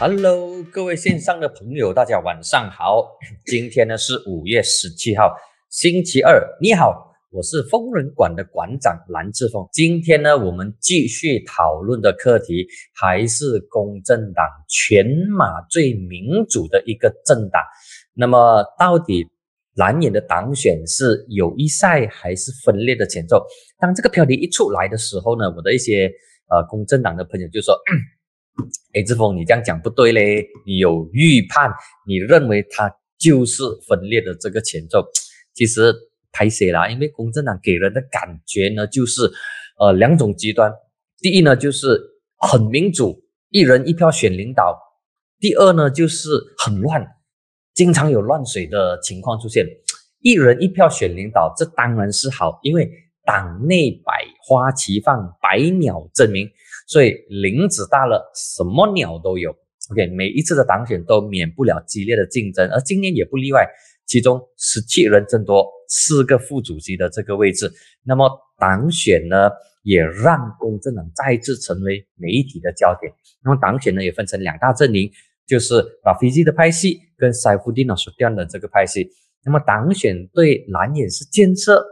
Hello，各位线上的朋友，大家晚上好。今天呢是五月十七号，星期二。你好，我是疯人馆的馆长蓝志峰。今天呢，我们继续讨论的课题还是公正党全马最民主的一个政党。那么，到底蓝营的党选是友谊赛还是分裂的前奏？当这个标题一出来的时候呢，我的一些呃公正党的朋友就说。哎，志峰，你这样讲不对嘞！你有预判，你认为它就是分裂的这个前奏，其实太写了。因为公正党给人的感觉呢，就是呃两种极端。第一呢，就是很民主，一人一票选领导；第二呢，就是很乱，经常有乱水的情况出现。一人一票选领导，这当然是好，因为党内百花齐放，百鸟争鸣。所以林子大了，什么鸟都有。OK，每一次的党选都免不了激烈的竞争，而今年也不例外。其中十七人争夺四个副主席的这个位置，那么党选呢，也让公正党再次成为媒体的焦点。那么党选呢，也分成两大阵营，就是把飞机的派系跟塞夫蒂诺所调的这个派系。那么党选对蓝眼是建设。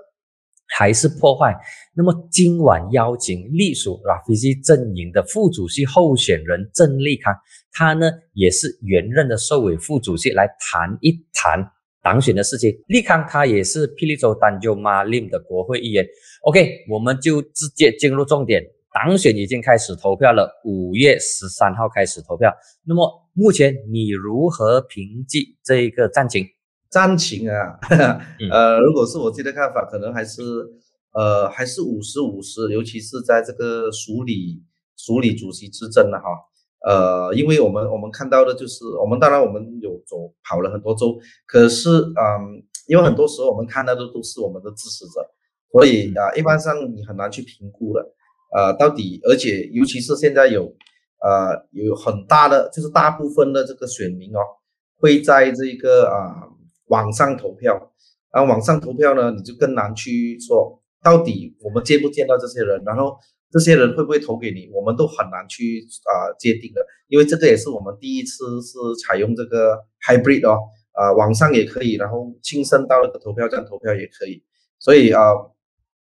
还是破坏。那么今晚邀请隶属 Rafizi 阵营的副主席候选人郑立康，他呢也是原任的社委副主席，来谈一谈党选的事情。立康他也是霹雳州丹州马林的国会议员。OK，我们就直接进入重点，党选已经开始投票了，五月十三号开始投票。那么目前你如何评级这一个战情？战情啊，呃，如果是我自己的看法，可能还是呃还是五十五十，尤其是在这个署理署理主席之争了哈，呃，因为我们我们看到的就是我们当然我们有走跑了很多州，可是嗯，因为很多时候我们看到的都是我们的支持者，所以啊，一般上你很难去评估的，呃，到底而且尤其是现在有呃有很大的就是大部分的这个选民哦，会在这个啊。网上投票，啊，网上投票呢，你就更难去说到底我们见不见到这些人，然后这些人会不会投给你，我们都很难去啊界定的，因为这个也是我们第一次是采用这个 hybrid 哦，啊，网上也可以，然后亲身到那个投票站投票也可以，所以啊，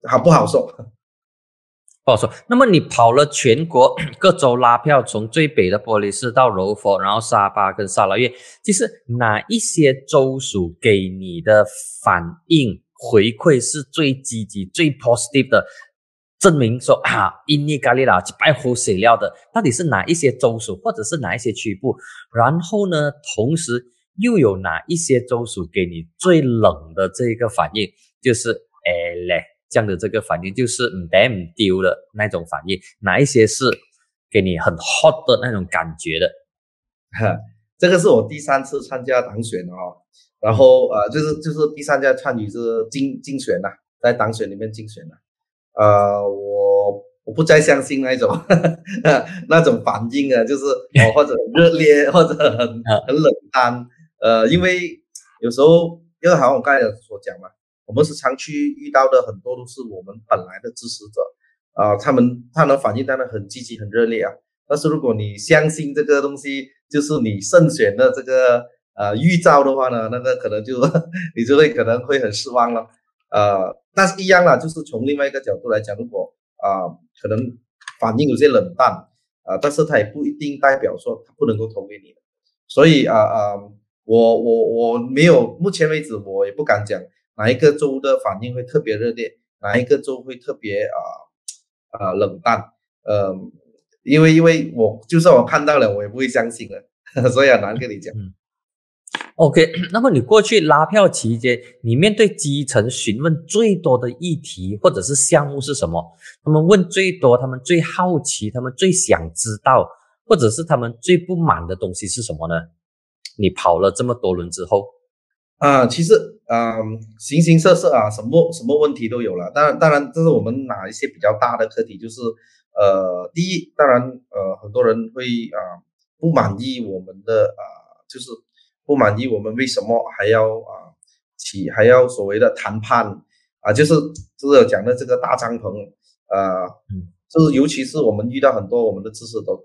好不好说？不好说。那么你跑了全国 各州拉票，从最北的玻璃市到柔佛，然后沙巴跟沙拉越，其实哪一些州属给你的反应回馈是最积极、最 positive 的，证明说 啊，印尼咖喱啦，白虎水料的，到底是哪一些州属，或者是哪一些区部？然后呢，同时又有哪一些州属给你最冷的这个反应？就是哎嘞。这样的这个反应就是唔得唔丢的那种反应，哪一些是给你很 hot 的那种感觉的？哈，这个是我第三次参加党选哦，然后呃，就是就是第三家参与是竞竞选呐，在党选里面竞选呐，呃，我我不再相信那种 那种反应啊，就是 哦或者热烈或者很很冷淡，呃，因为有时候因为好像我刚才所讲嘛。我们时常去遇到的很多都是我们本来的支持者，啊，他们他能反应当然很积极很热烈啊。但是如果你相信这个东西就是你胜选的这个呃预兆的话呢，那个可能就 你就会可能会很失望了。呃，但是一样啦，就是从另外一个角度来讲，如果啊可能反应有些冷淡啊，但是他也不一定代表说他不能够投给你。所以啊啊，我我我没有目前为止我也不敢讲。哪一个州的反应会特别热烈？哪一个州会特别啊啊冷淡？呃，因为因为我就算我看到了，我也不会相信的，所以很难跟你讲。嗯 OK，那么你过去拉票期间，你面对基层询问最多的议题或者是项目是什么？他们问最多，他们最好奇，他们最想知道，或者是他们最不满的东西是什么呢？你跑了这么多轮之后。啊，其实啊，形形色色啊，什么什么问题都有了。当然，当然，这是我们哪一些比较大的课题，就是呃，第一，当然呃，很多人会啊不满意我们的啊，就是不满意我们为什么还要啊起还要所谓的谈判。啊，就是就是讲的这个大帐篷啊，就是尤其是我们遇到很多我们的知识都，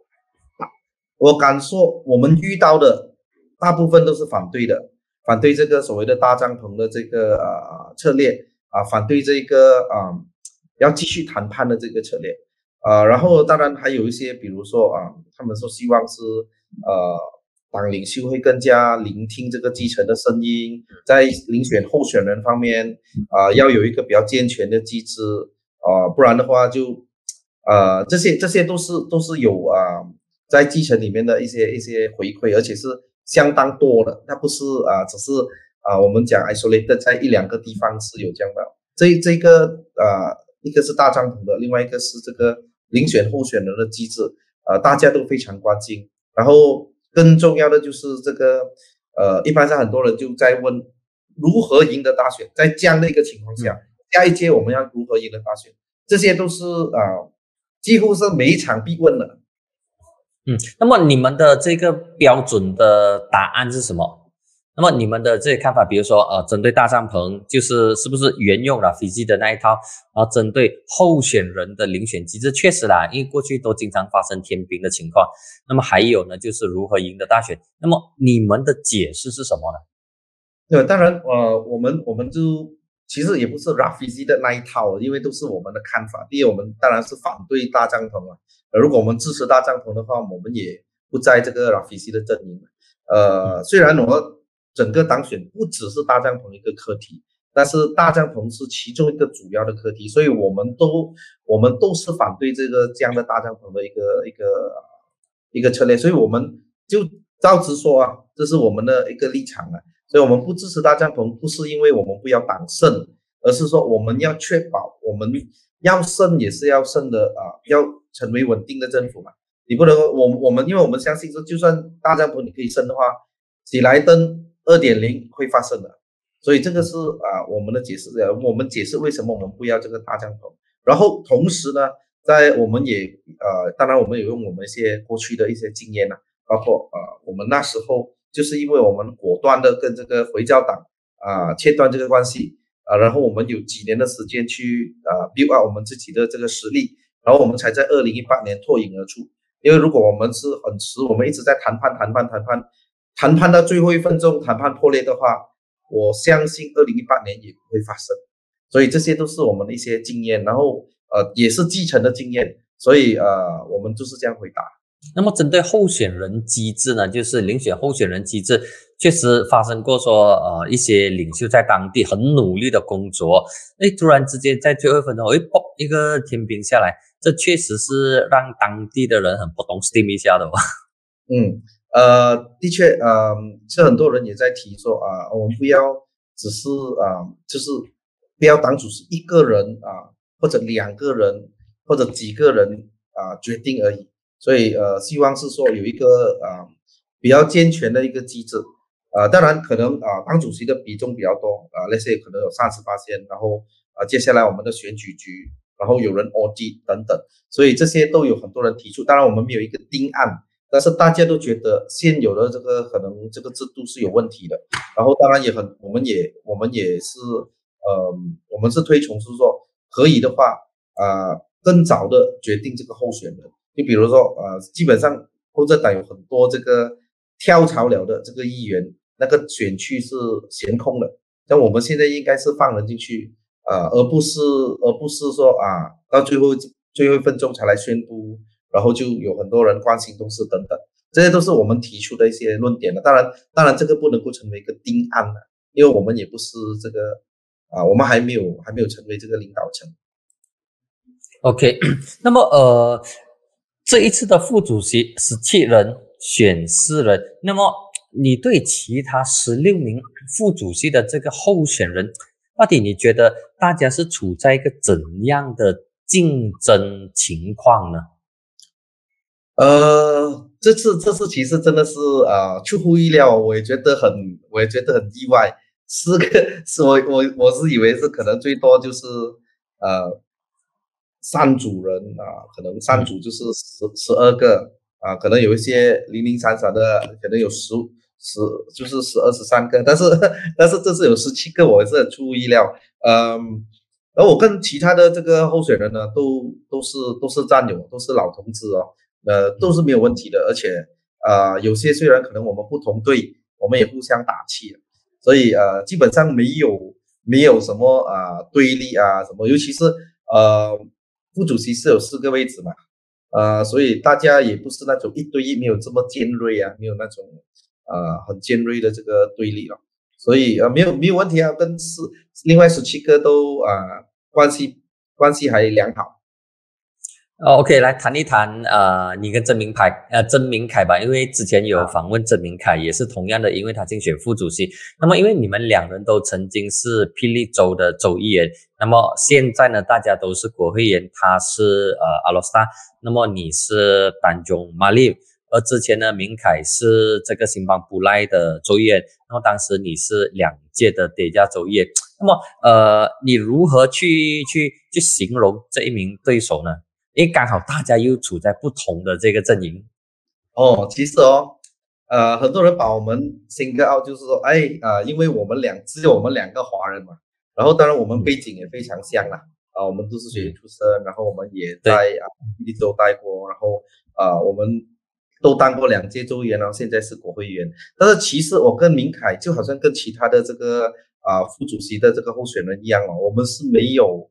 我敢说我们遇到的大部分都是反对的，反对这个所谓的大帐篷的这个呃策略啊，反对这个啊要继续谈判的这个策略啊，然后当然还有一些，比如说啊，他们说希望是呃党领袖会更加聆听这个基层的声音，在遴选候选人方面啊，要有一个比较健全的机制啊，不然的话就呃这些这些都是都是有啊在基层里面的一些一些回馈，而且是。相当多的，那不是啊，只是啊，我们讲 isolated 在一两个地方是有这样的。这这个呃，一个是大帐篷的，另外一个是这个遴选候选人的机制，呃，大家都非常关心。然后更重要的就是这个呃，一般上很多人就在问如何赢得大选，在这样的一个情况下，下一届我们要如何赢得大选，这些都是啊，几乎是每一场必问的。嗯，那么你们的这个标准的答案是什么？那么你们的这些看法，比如说呃，针对大帐篷，就是是不是沿用了飞机的那一套？然后针对候选人的遴选机制，确实啦，因为过去都经常发生天兵的情况。那么还有呢，就是如何赢得大选？那么你们的解释是什么呢？对，当然呃，我们我们就。其实也不是 Rafizi 的那一套，因为都是我们的看法。第一，我们当然是反对大帐篷啊。呃，如果我们支持大帐篷的话，我们也不在这个 Rafizi 的阵营。呃，虽然我整个当选不只是大帐篷一个课题，但是大帐篷是其中一个主要的课题，所以我们都我们都是反对这个这样的大帐篷的一个一个一个策略。所以我们就照直说啊，这是我们的一个立场啊。所以我们不支持大帐篷，不是因为我们不要党胜，而是说我们要确保我们要胜也是要胜的啊，要成为稳定的政府嘛。你不能我我们因为我们相信说，就算大帐篷你可以升的话，喜来登二点零会发生的。所以这个是啊我们的解释，我们解释为什么我们不要这个大帐篷。然后同时呢，在我们也呃，当然我们有用我们一些过去的一些经验呐，包括呃我们那时候。就是因为我们果断的跟这个回教党啊切断这个关系啊，然后我们有几年的时间去啊 build up 我们自己的这个实力，然后我们才在二零一八年脱颖而出。因为如果我们是很迟，我们一直在谈判谈判谈判谈判到最后一分钟谈判破裂的话，我相信二零一八年也不会发生。所以这些都是我们的一些经验，然后呃也是继承的经验，所以呃我们就是这样回答。那么针对候选人机制呢，就是遴选候选人机制，确实发生过说，呃，一些领袖在当地很努力的工作，哎，突然之间在最后一分钟，哎，嘣，一个天平下来，这确实是让当地的人很不懂 steam 一下的吧？嗯，呃，的确，呃，是很多人也在提说啊，我们不要只是啊，就是不要党主席一个人啊，或者两个人或者几个人啊决定而已。所以呃，希望是说有一个啊比较健全的一个机制，呃，当然可能啊当主席的比重比较多啊，那些可能有三十八线，然后啊接下来我们的选举局，然后有人 O G 等等，所以这些都有很多人提出。当然我们没有一个定案，但是大家都觉得现有的这个可能这个制度是有问题的。然后当然也很，我们也我们也是呃，我们是推崇是说可以的话啊，更早的决定这个候选人。你比如说，呃，基本上共产党有很多这个跳槽了的这个议员，那个选区是悬空的。像我们现在应该是放人进去，呃，而不是而不是说啊，到最后最后一分钟才来宣布，然后就有很多人关心东西等等，这些都是我们提出的一些论点了。当然，当然这个不能够成为一个定案了，因为我们也不是这个啊，我们还没有还没有成为这个领导层。OK，那么呃。这一次的副主席十七人选四人，那么你对其他十六名副主席的这个候选人，到底你觉得大家是处在一个怎样的竞争情况呢？呃，这次这次其实真的是啊出乎意料，我也觉得很，我也觉得很意外。四个是我我我是以为是可能最多就是呃。三组人啊，可能三组就是十十二个啊，可能有一些零零散散的，可能有十十就是十二十三个，但是但是这次有十七个，我是很出乎意料。嗯，而我跟其他的这个候选人呢，都都是都是战友，都是老同志哦，呃，都是没有问题的。而且呃，有些虽然可能我们不同队，我们也互相打气，所以呃，基本上没有没有什么啊对立啊什么，尤其是呃副主席是有四个位置嘛，啊，所以大家也不是那种一对一，没有这么尖锐啊，没有那种啊很尖锐的这个对立了。所以啊没有没有问题啊，跟四另外十七个都啊关系关系还良好。哦，OK，来谈一谈呃你跟曾明凯呃曾明凯吧，因为之前有访问曾明凯，也是同样的，因为他竞选副主席。那么因为你们两人都曾经是霹雳州的州议员，那么现在呢大家都是国会议员，他是呃阿罗斯塔，那么你是丹中马利。而之前呢，明凯是这个新邦布赖的州议员，然后当时你是两届的叠加州议员，那么呃，你如何去去去形容这一名对手呢？因为刚好大家又处在不同的这个阵营。哦，其实哦，呃，很多人把我们新格奥就是说，哎，呃，因为我们两只有我们两个华人嘛，然后当然我们背景也非常像啦，啊，我们都是学院出身，然后我们也在啊霹雳州待过，然后啊我们。都当过两届州议员，然后现在是国会议员。但是其实我跟明凯就好像跟其他的这个啊副主席的这个候选人一样哦，我们是没有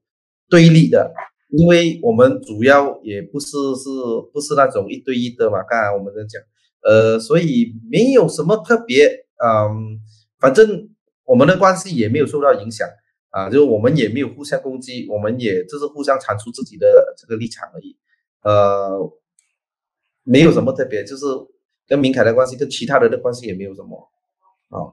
对立的，因为我们主要也不是是不是那种一对一的嘛。刚才我们在讲，呃，所以没有什么特别，嗯，反正我们的关系也没有受到影响啊，就我们也没有互相攻击，我们也就是互相阐述自己的这个立场而已，呃。没有什么特别，就是跟明凯的关系，跟其他人的关系也没有什么，啊，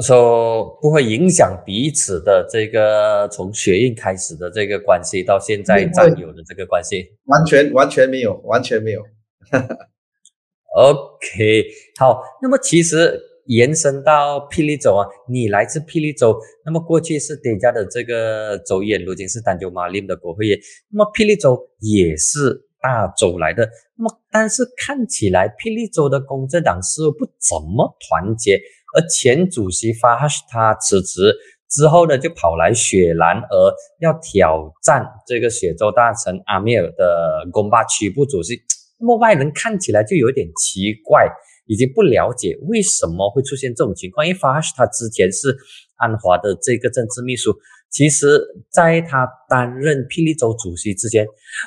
说不会影响彼此的这个从血运开始的这个关系，到现在占有的这个关系，完全完全没有，完全没有。OK，好，那么其实延伸到霹雳州啊，你来自霹雳州，那么过去是叠加的这个州议员，如今是丹州马林的国会议员，那么霹雳州也是。大州来的，那么但是看起来霹雳州的公正党似乎不怎么团结，而前主席法哈什塔辞职之后呢，就跑来雪兰莪要挑战这个雪州大臣阿米尔的贡巴区部主席，那么外人看起来就有点奇怪，已经不了解为什么会出现这种情况，因为法哈什塔之前是安华的这个政治秘书。其实，在他担任霹雳州主席之前，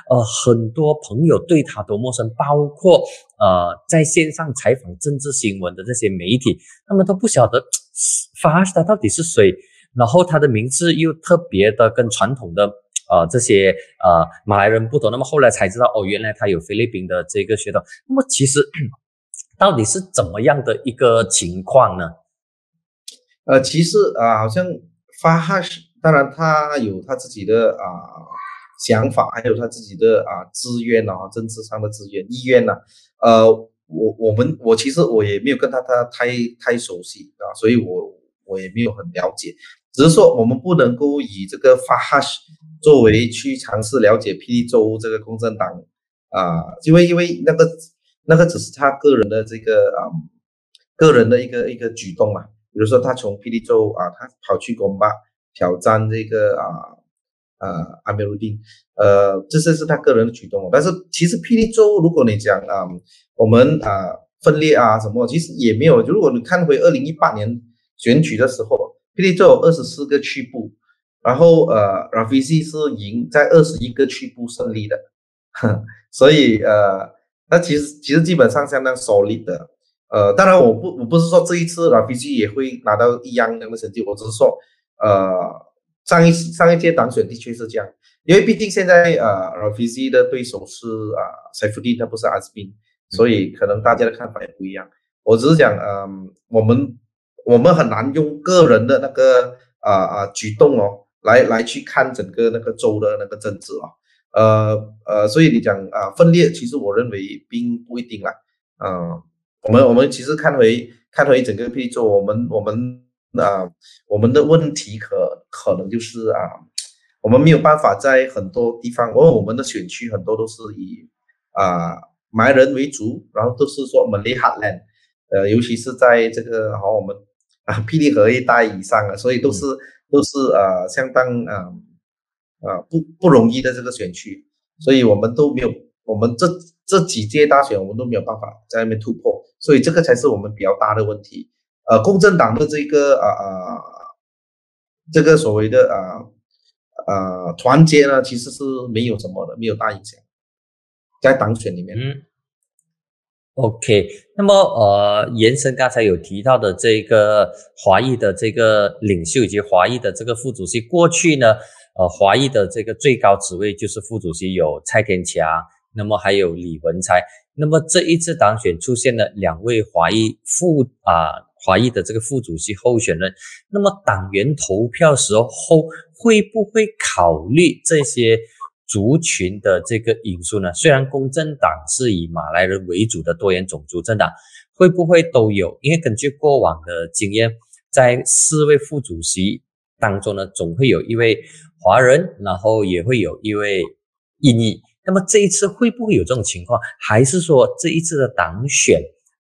呃，很多朋友对他都陌生，包括呃，在线上采访政治新闻的这些媒体，他们都不晓得发哈他到底是谁。然后他的名字又特别的跟传统的呃这些呃马来人不同。那么后来才知道，哦，原来他有菲律宾的这个血统。那么其实到底是怎么样的一个情况呢？呃，其实啊，好像发哈是。当然，他有他自己的啊想法，还有他自己的啊资源啊，政治上的资源意愿呢。呃，我我们我其实我也没有跟他他太太熟悉啊，所以我我也没有很了解。只是说，我们不能够以这个法哈什作为去尝试了解霹雳州这个公正党啊，因为因为那个那个只是他个人的这个啊个人的一个一个举动嘛。比如说，他从霹雳州啊，他跑去公巴。挑战这个啊啊阿米鲁丁，呃，这些是他个人的举动。但是其实霹雳州，如果你讲啊，我们啊分裂啊什么，其实也没有。如果你看回二零一八年选举的时候，霹雳州有二十四个区部，然后呃，Rafizi 是赢在二十一个区部胜利的，所以呃，那其实其实基本上相当 solid 的。呃，当然我不我不是说这一次 Rafizi 也会拿到一样样的成绩，我只是说。呃，上一上一届当选的确是这样，因为毕竟现在呃 r a f i z 的对手是啊 u d i 他不是阿斯宾，所以可能大家的看法也不一样。我只是讲，嗯，我们我们很难用个人的那个啊啊举动哦，来来去看整个那个州的那个政治啊，呃呃，所以你讲啊分裂，其实我认为并不一定啦，嗯，我们我们其实看回看回整个霹雳州，我们我们。那我们的问题可可能就是啊，我们没有办法在很多地方，因为我们的选区很多都是以啊埋人为主，然后都是说 Malay Heartland，呃，尤其是在这个好我们啊霹雳河一带以上啊，所以都是都是啊相当啊啊不不容易的这个选区，所以我们都没有，我们这这几届大选我们都没有办法在那边突破，所以这个才是我们比较大的问题。呃，公正党的这个啊啊，这个所谓的啊啊团结呢，其实是没有什么的，没有大影响，在党选里面。嗯。OK，那么呃，延伸刚才有提到的这个华裔的这个领袖以及华裔的这个副主席，过去呢，呃，华裔的这个最高职位就是副主席有蔡天强，那么还有李文才，那么这一次当选出现了两位华裔副啊华裔的这个副主席候选人，那么党员投票时候会不会考虑这些？族群的这个因素呢，虽然公正党是以马来人为主的多元种族政党，会不会都有？因为根据过往的经验，在四位副主席当中呢，总会有一位华人，然后也会有一位印裔。那么这一次会不会有这种情况？还是说这一次的党选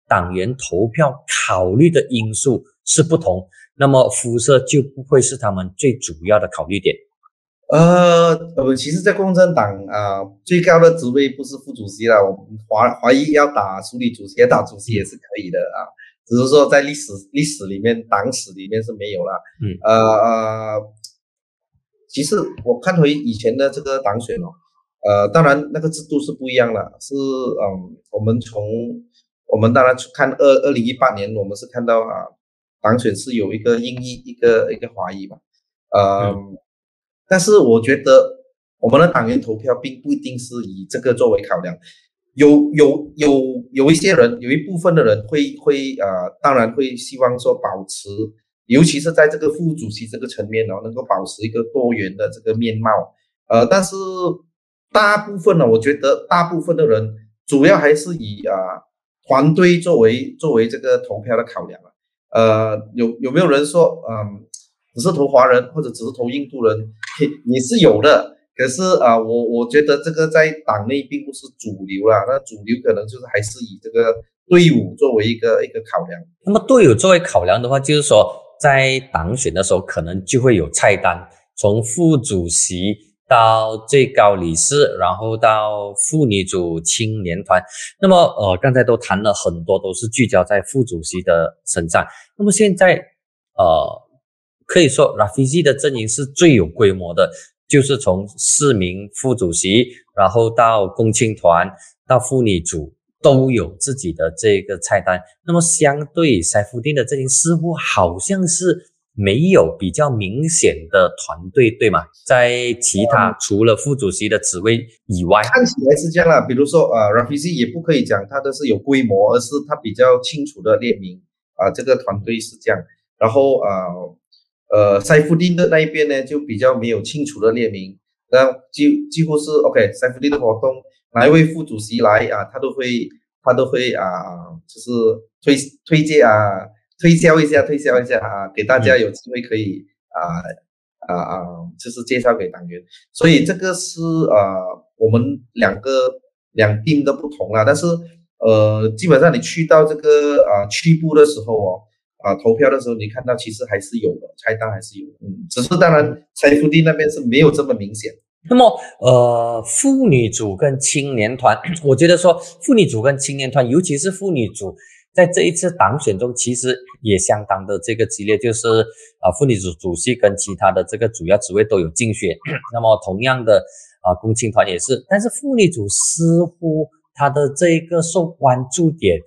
党员投票考虑的因素是不同？那么肤色就不会是他们最主要的考虑点？呃，呃，其实，在共产党啊，最高的职位不是副主席了。我们华华裔要打处理主席，要打主席也是可以的啊。只是说在历史历史里面，党史里面是没有了。嗯，呃呃，其实我看回以前的这个党选哦，呃，当然那个制度是不一样了。是嗯，我们从我们当然去看二二零一八年，我们是看到啊，当选是有一个英裔，一个一个华裔嘛，嗯。但是我觉得我们的党员投票并不一定是以这个作为考量，有有有有一些人，有一部分的人会会呃，当然会希望说保持，尤其是在这个副主席这个层面哦，能够保持一个多元的这个面貌。呃，但是大部分呢，我觉得大部分的人主要还是以啊团队作为作为这个投票的考量啊呃，有有没有人说嗯？只是投华人或者只是投印度人也是有的，可是啊，我我觉得这个在党内并不是主流啦。那主流可能就是还是以这个队伍作为一个一个考量。那么队伍作为考量的话，就是说在党选的时候，可能就会有菜单，从副主席到最高理事，然后到妇女组、青年团。那么呃，刚才都谈了很多，都是聚焦在副主席的身上。那么现在呃。可以说，Rafizi 的阵营是最有规模的，就是从四名副主席，然后到共青团，到妇女组，都有自己的这个菜单。那么，相对塞夫丁的阵营，似乎好像是没有比较明显的团队，对吗？在其他除了副主席的职位以外，看起来是这样啦。比如说，呃，Rafizi 也不可以讲他的是有规模，而是他比较清楚的列明，啊，这个团队是这样。然后，啊。呃，塞夫丁的那一边呢，就比较没有清楚的列明，那几几乎是 OK。塞夫丁的活动，哪一位副主席来啊，他都会他都会啊，就是推推荐啊，推销一下，推销一下啊，给大家有机会可以啊啊啊，就是介绍给党员。所以这个是呃，我们两个两定的不同啦。但是呃，基本上你去到这个啊区部的时候哦。啊，投票的时候你看到其实还是有的，菜单还是有，嗯，只是当然财富地那边是没有这么明显。那么，呃，妇女组跟青年团，我觉得说妇女组跟青年团，尤其是妇女组，在这一次党选中其实也相当的这个激烈，就是啊，妇女主主席跟其他的这个主要职位都有竞选。那么同样的啊，共青团也是，但是妇女主似乎她的这个受关注点。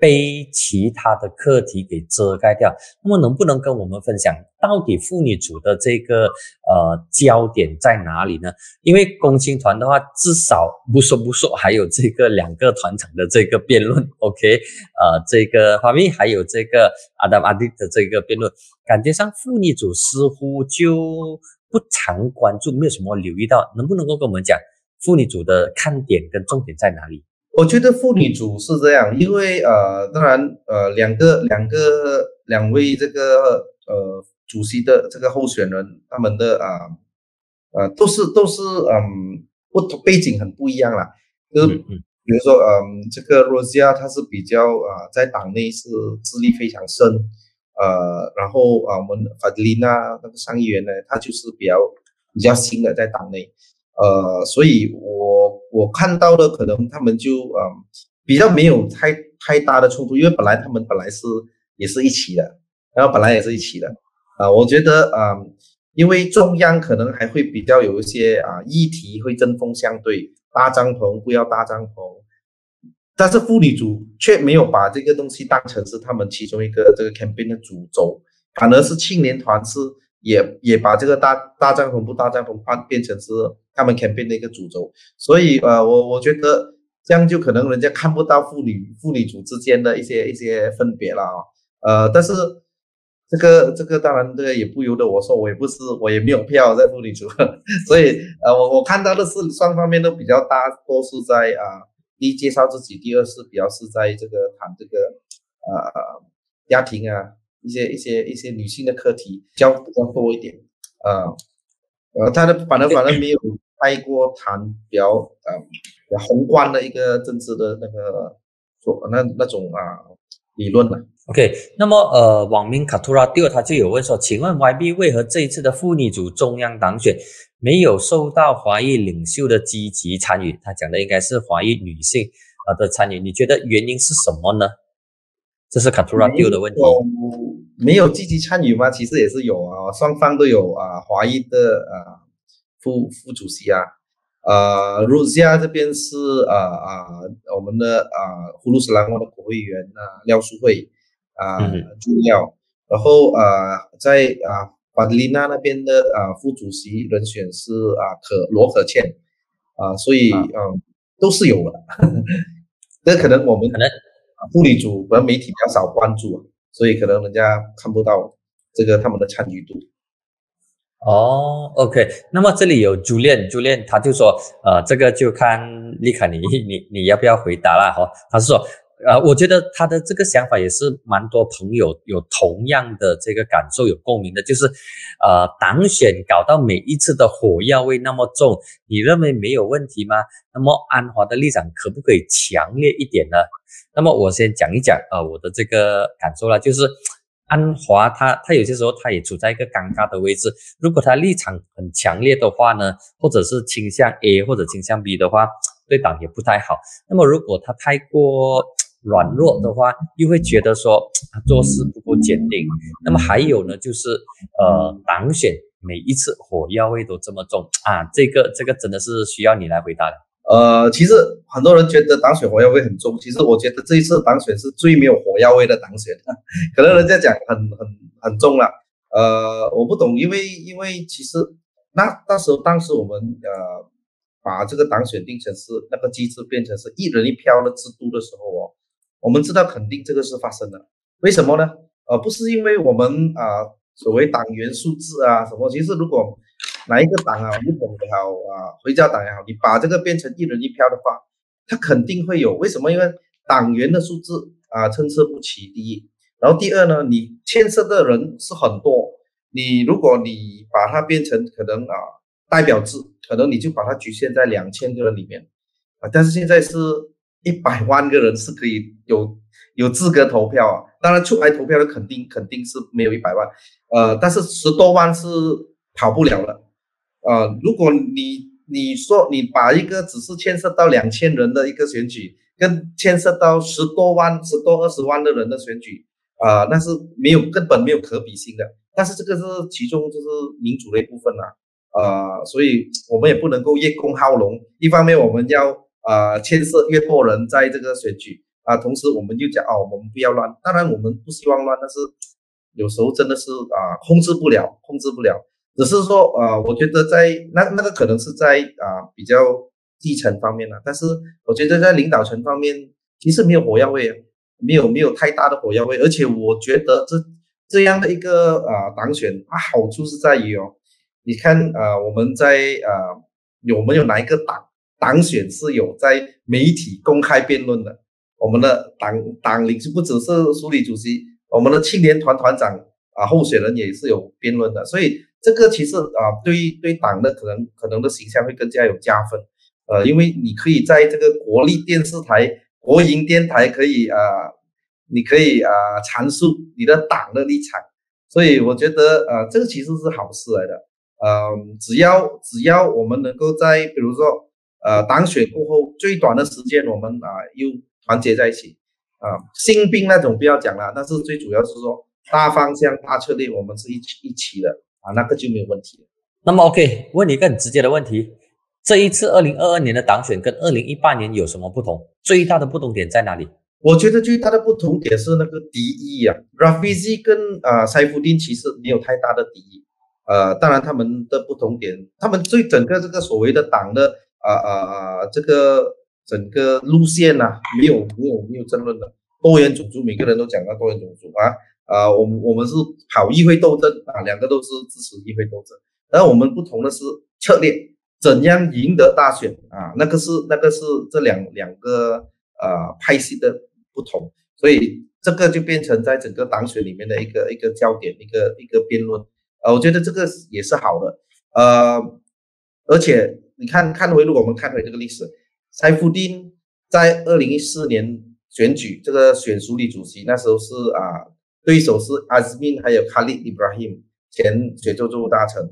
被其他的课题给遮盖掉，那么能不能跟我们分享，到底妇女组的这个呃焦点在哪里呢？因为共青团的话，至少不说不说，还有这个两个团长的这个辩论，OK，呃，这个方面还有这个阿达阿迪的这个辩论，感觉上妇女组似乎就不常关注，没有什么留意到，能不能够跟我们讲妇女组的看点跟重点在哪里？我觉得妇女组是这样，因为呃，当然呃，两个两个两位这个呃主席的这个候选人，他们的啊呃都是都是嗯不同背景很不一样啦，就是比如说嗯这个罗西亚他是比较啊在党内是资历非常深，呃，然后啊我们法迪丽娜那个上议员呢，他就是比较比较新的在党内，呃，所以我我看到的可能他们就嗯比较没有太太大的冲突，因为本来他们本来是也是一起的，然后本来也是一起的，啊，我觉得嗯，因为中央可能还会比较有一些啊议题会针锋相对，搭帐篷不要搭帐篷，但是妇女组却没有把这个东西当成是他们其中一个这个 campaign 的主轴，反而是青年团是。也也把这个大大帐篷不大帐篷换变成是他们 campaign 的一个主轴，所以呃我我觉得这样就可能人家看不到妇女妇女组之间的一些一些分别了啊，呃但是这个这个当然这个也不由得我说，我也不是我也没有票在妇女组，所以呃我我看到的是双方面都比较大多是在啊第一介绍自己，第二是比较是在这个谈这个呃家庭啊。一些一些一些女性的课题较比较多一点，呃，呃，他的反正反正没有太过谈比较呃比较宏观的一个政治的那个说那那种啊理论了。OK，那么呃，网民卡图拉第二他就有问说，请问 YB 为何这一次的妇女组中央党选没有受到华裔领袖的积极参与？他讲的应该是华裔女性啊的参与，你觉得原因是什么呢？这是卡图拉第二的问题。没有积极参与吗？其实也是有啊，双方都有啊，华裔的啊副副主席啊，呃，卢西亚这边是啊啊我们的啊呼噜斯兰国的国会议员啊廖淑慧啊重要，然后啊在啊巴德利纳那边的啊副主席人选是啊可罗可倩啊，所以嗯都是有的，这可能我们可能妇女组和媒体比较少关注。所以可能人家看不到这个他们的参与度。哦，OK，那么这里有朱炼，朱炼他就说，呃，这个就看丽卡你你你要不要回答了哈？他是说，呃，我觉得他的这个想法也是蛮多朋友有同样的这个感受有共鸣的，就是，呃，党选搞到每一次的火药味那么重，你认为没有问题吗？那么安华的立场可不可以强烈一点呢？那么我先讲一讲呃我的这个感受了，就是安华他他有些时候他也处在一个尴尬的位置，如果他立场很强烈的话呢，或者是倾向 A 或者倾向 B 的话，对党也不太好。那么如果他太过软弱的话，又会觉得说他做事不够坚定。那么还有呢，就是呃党选每一次火药味都这么重啊，这个这个真的是需要你来回答的。呃，其实很多人觉得党选火药味很重，其实我觉得这一次党选是最没有火药味的党选，可能人家讲很很很重了。呃，我不懂，因为因为其实那那时候当时我们呃把这个党选定成是那个机制变成是一人一票的制度的时候哦，我们知道肯定这个是发生的，为什么呢？呃，不是因为我们啊所谓党员数字啊什么，其实如果哪一个党啊，日本也好啊，回家党也好，你把这个变成一人一票的话，他肯定会有。为什么？因为党员的数字啊参差不齐。第一，然后第二呢，你牵涉的人是很多。你如果你把它变成可能啊代表制，可能你就把它局限在两千个人里面啊。但是现在是一百万个人是可以有有资格投票啊。当然出来投票的肯定肯定是没有一百万，呃，但是十多万是跑不了了。呃，如果你你说你把一个只是牵涉到两千人的一个选举，跟牵涉到十多万、十多二十万的人的选举，啊，那是没有根本没有可比性的。但是这个是其中就是民主的一部分啦，呃，所以我们也不能够叶公好龙。一方面我们要呃牵涉越多人在这个选举啊，同时我们就讲哦，我们不要乱。当然我们不希望乱，但是有时候真的是啊控制不了，控制不了。只是说，呃，我觉得在那那个可能是在啊比较基层方面了，但是我觉得在领导层方面其实没有火药味，没有没有太大的火药味，而且我觉得这这样的一个啊党选，它好处是在于哦，你看啊我们在啊有没有哪一个党党选是有在媒体公开辩论的？我们的党党领袖不只是署理主席，我们的青年团团长啊候选人也是有辩论的，所以。这个其实啊，对对党的可能可能的形象会更加有加分，呃，因为你可以在这个国立电视台、国营电台可以啊，你可以啊阐述你的党的立场，所以我觉得呃，这个其实是好事来的，呃，只要只要我们能够在比如说呃党选过后最短的时间，我们啊又团结在一起啊，新兵那种不要讲了，但是最主要是说大方向、大策略，我们是一起一起的啊，那个就没有问题。那么 OK，问你一个很直接的问题，这一次二零二二年的党选跟二零一八年有什么不同？最大的不同点在哪里？我觉得最大的不同点是那个敌意啊，Rafizi 跟啊塞夫丁其实没有太大的敌意，呃，当然他们的不同点，他们对整个这个所谓的党的啊啊啊这个整个路线呐，没有没有没有争论的，多元种族，每个人都讲到多元种族啊，啊，我们我们是跑议会斗争啊，两个都是支持议会斗争，而我们不同的是策略，怎样赢得大选啊，那个是那个是这两两个呃派系的。不同，所以这个就变成在整个党选里面的一个一个焦点，一个一个辩论。呃，我觉得这个也是好的。呃，而且你看看回，如果我们看回这个历史，塞夫丁在二零一四年选举这个选署理主席，那时候是啊，对手是阿兹敏还有卡利伊布拉辛前雪州州大臣。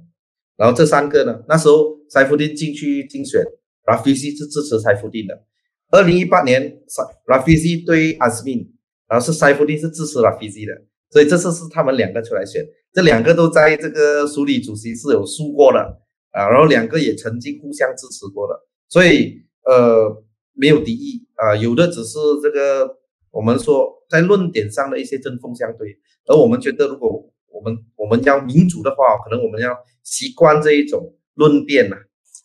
然后这三个呢，那时候塞夫丁进去竞选，拉菲西是支持塞夫丁的。二零一八年，塞拉菲西对阿斯敏，然后是塞夫丁是支持拉菲西的，所以这次是他们两个出来选，这两个都在这个署理主席是有输过的啊，然后两个也曾经互相支持过的，所以呃没有敌意啊，有的只是这个我们说在论点上的一些针锋相对，而我们觉得如果我们我们要民主的话，可能我们要习惯这一种论辩呐。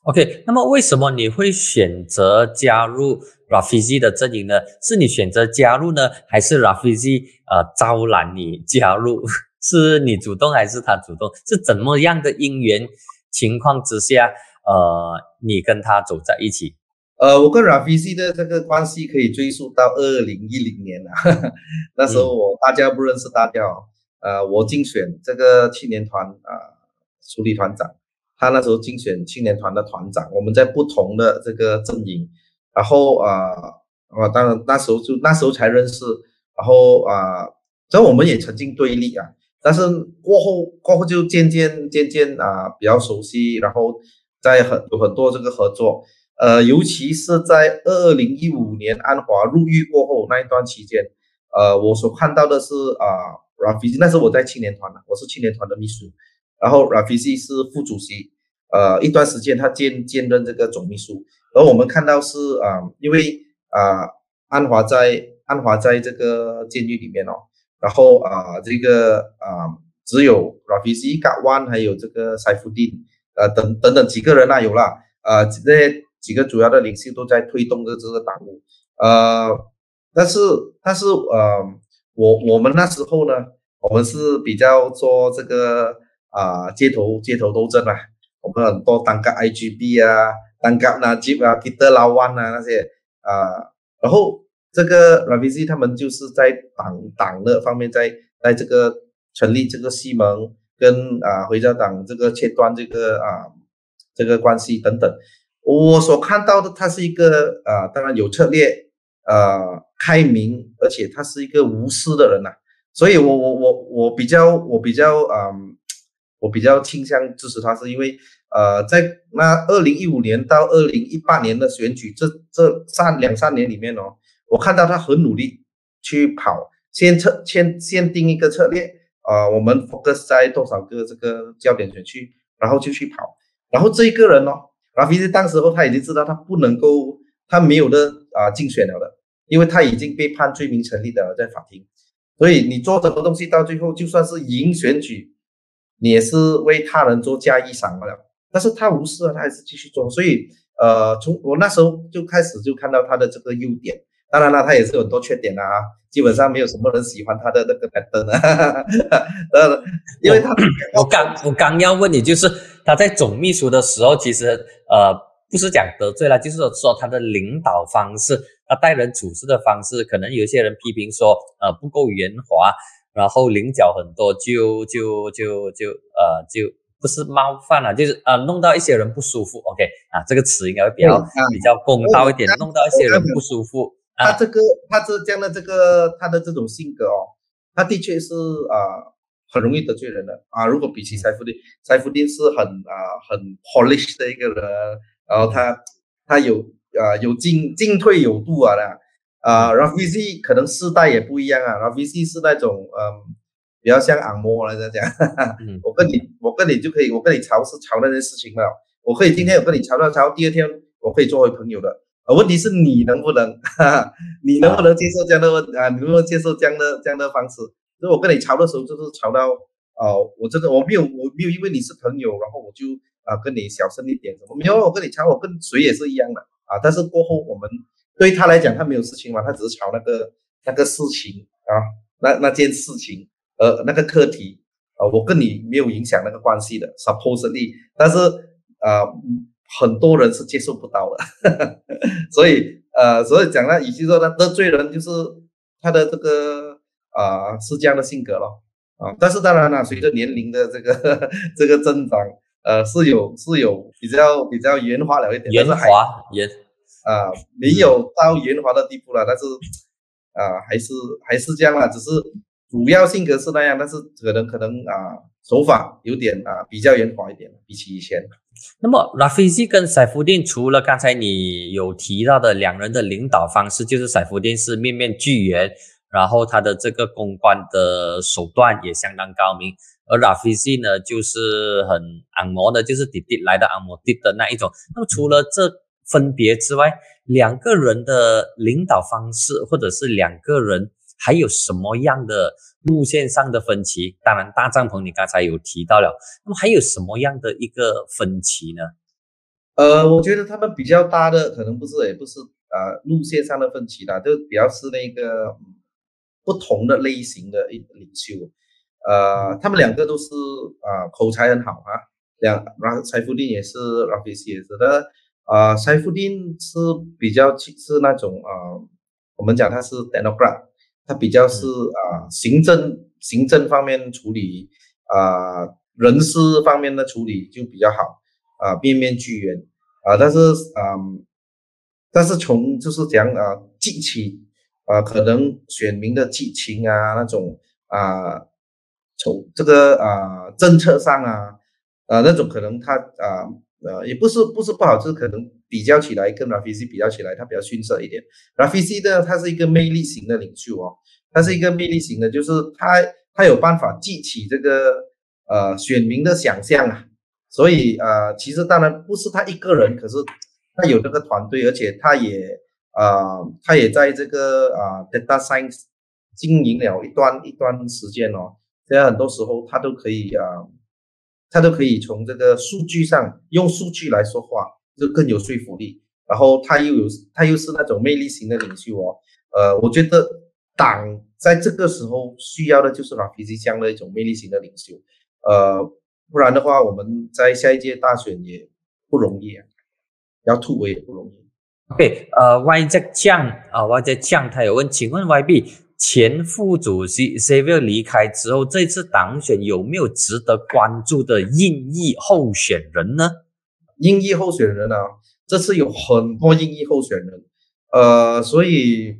OK，那么为什么你会选择加入 Rafizi 的阵营呢？是你选择加入呢，还是 Rafizi 呃招揽你加入？是你主动还是他主动？是怎么样的因缘情况之下，呃，你跟他走在一起？呃，我跟 rpc 的这个关系可以追溯到二零一零年了，那时候我大家不认识大家，呃，我竞选这个青年团啊，署理团长。他那时候竞选青年团的团长，我们在不同的这个阵营，然后啊我，当然那时候就那时候才认识，然后啊，这我们也曾经对立啊，但是过后过后就渐渐渐渐啊比较熟悉，然后在很有很多这个合作，呃，尤其是在二零一五年安华入狱过后那一段期间，呃，我所看到的是啊，Rafi，那时候我在青年团我是青年团的秘书。然后 Rafizi 是副主席，呃，一段时间他兼兼任这个总秘书。而我们看到是啊，因为啊，安华在安华在这个监狱里面哦，然后啊，这个啊，只有 Rafizi、卡万还有这个塞夫丁，呃，等等等几个人啊，有了，呃，这几个主要的领袖都在推动着这个党务，呃，但是但是呃，我我们那时候呢，我们是比较做这个。啊，街头街头斗争啊，我们很多单个 IGB 啊，单个那 Jeep 啊，Peter 拉湾啊那些啊，然后这个 rpc 他们就是在党党的方面，在在这个成立这个西盟，跟啊回教党这个切断这个啊这个关系等等。我所看到的，他是一个啊，当然有策略，啊，开明，而且他是一个无私的人呐。所以我我我我比较我比较嗯。我比较倾向支持他，是因为，呃，在那二零一五年到二零一八年的选举这这三两三年里面哦，我看到他很努力去跑，先策先先定一个策略，啊，我们 focus 在多少个这个焦点选区，然后就去跑，然后这一个人哦，然后其实当时候他已经知道他不能够，他没有的啊竞选了的，因为他已经被判罪名成立的在法庭，所以你做什么东西到最后就算是赢选举。你也是为他人做嫁衣裳了，但是他无视了，他还是继续做。所以，呃，从我那时候就开始就看到他的这个优点。当然了，他也是有很多缺点的啊，基本上没有什么人喜欢他的那个板凳啊。呃，因为他，我刚我刚要问你，就是他在总秘书的时候，其实呃不是讲得罪了，就是说他的领导方式，他待人处事的方式，可能有些人批评说呃不够圆滑。然后棱角很多，就就就就呃，就不是冒犯了，就是呃，弄到一些人不舒服。OK 啊，这个词应该会比较比较公道一点，弄到一些人不舒服。他这个他这这样的这个他的这种性格哦，他的确是啊很容易得罪人的啊。如果比起塞夫丁，塞夫丁是很啊很 polish 的一个人，然后他他有啊有进进退有度啊的啊。然后 VC 可能世代也不一样啊，然后 VC 是那种嗯比较像按摩来讲，我跟你我跟你就可以，我跟你吵是吵那些事情了，我可以今天我跟你吵吵吵，第二天我可以作为朋友的。问题是你能不能，哈哈你能不能接受这样的问啊？你能不能接受这样的这样的方式？就我跟你吵的时候，就是吵到哦，我真的我没有我没有因为你是朋友，然后我就啊跟你小声一点什么？没有，我跟你吵，我跟谁也是一样的啊。但是过后我们对他来讲，他没有事情嘛，他只是吵那个那个事情啊，那那件事情呃那个课题啊，我跟你没有影响那个关系的，supposedly，但是啊。很多人是接受不到的，所以呃，所以讲了，与其说他得罪人，就是他的这个啊是这样的性格咯啊。但是当然了，随着年龄的这个 这个增长，呃，是有是有比较比较圆滑了一点，圆滑圆啊，没有到圆滑的地步了，但是啊，还是还是这样了，只是主要性格是那样，但是可能可能啊。手法有点啊，比较圆滑一点，比起以前。那么，Rafizi 跟赛夫丁除了刚才你有提到的两人的领导方式，就是赛夫丁是面面俱圆，然后他的这个公关的手段也相当高明，而 Rafizi 呢，就是很按摩的，就是滴滴来的按摩滴的那一种。那么，除了这分别之外，两个人的领导方式，或者是两个人。还有什么样的路线上的分歧？当然，大帐篷你刚才有提到了，那么还有什么样的一个分歧呢？呃，我觉得他们比较大的可能不是，也不是呃，路线上的分歧啦，就比较是那个不同的类型的一领袖。呃，他们两个都是啊，口才很好啊，两然后塞夫丁也是，拉菲西也是的。啊，塞夫丁是比较是那种啊，我们讲他是 democrat。他比较是啊，行政行政方面处理啊，人事方面的处理就比较好啊，面面俱圆啊。但是啊，但是从就是讲啊，激起啊，可能选民的激情啊，那种啊，从这个啊政策上啊啊那种可能他啊呃也不是不是不好，就是可能。比较起来，跟 Rafizi 比较起来，他比较逊色一点。Rafizi 呢，他是一个魅力型的领袖哦，他是一个魅力型的，就是他他有办法激起这个呃选民的想象啊。所以呃，其实当然不是他一个人，可是他有这个团队，而且他也啊，他也在这个啊 data science 经营了一段一段时间哦。现在很多时候他都可以啊，他都可以从这个数据上用数据来说话。就更有说服力，然后他又有他又是那种魅力型的领袖哦，呃，我觉得党在这个时候需要的就是马皮西这样的一种魅力型的领袖，呃，不然的话我们在下一届大选也不容易啊，要突围也不容易。OK，呃，Y 在降啊，Y 在降，他有问，请问 YB 前副主席 Xavier 离开之后，这次党选有没有值得关注的应役候选人呢？英裔候选人啊，这次有很多英裔候选人，呃，所以，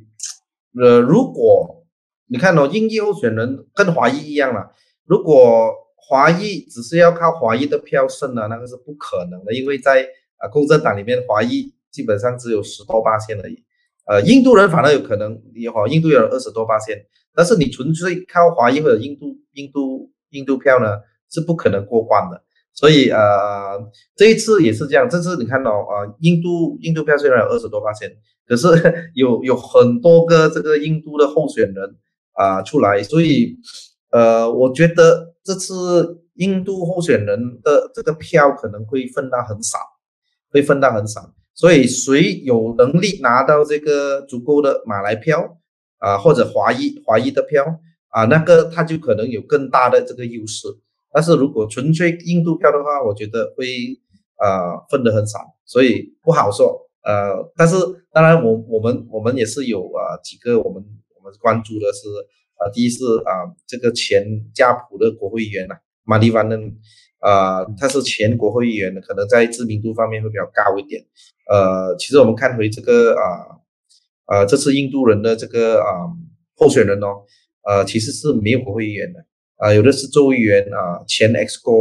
呃，如果你看到英裔候选人跟华裔一样了，如果华裔只是要靠华裔的票胜呢，那个是不可能的，因为在啊共产党里面，华裔基本上只有十多八千而已，呃，印度人反而有可能也好，印度有二十多八千，但是你纯粹靠华裔或者印度印度印度票呢，是不可能过关的。所以呃，这一次也是这样。这次你看到啊，印度印度票虽然有二十多八千，可是 有有很多个这个印度的候选人啊出来，所以呃，我觉得这次印度候选人的这个票可能会分到很少，会分到很少。所以谁有能力拿到这个足够的马来票啊，或者华裔华裔的票啊，那个他就可能有更大的这个优势。但是如果纯粹印度票的话，我觉得会呃分得很少，所以不好说。呃，但是当然我我们我们也是有啊几个我们我们关注的是啊，第一是啊这个前加普的国会议员呐，马蒂万嫩，啊他是前国会议员的，可能在知名度方面会比较高一点。呃，其实我们看回这个啊啊这次印度人的这个啊候选人哦，呃其实是没有国会议员的。啊，有的是州议员啊，前 X 哥。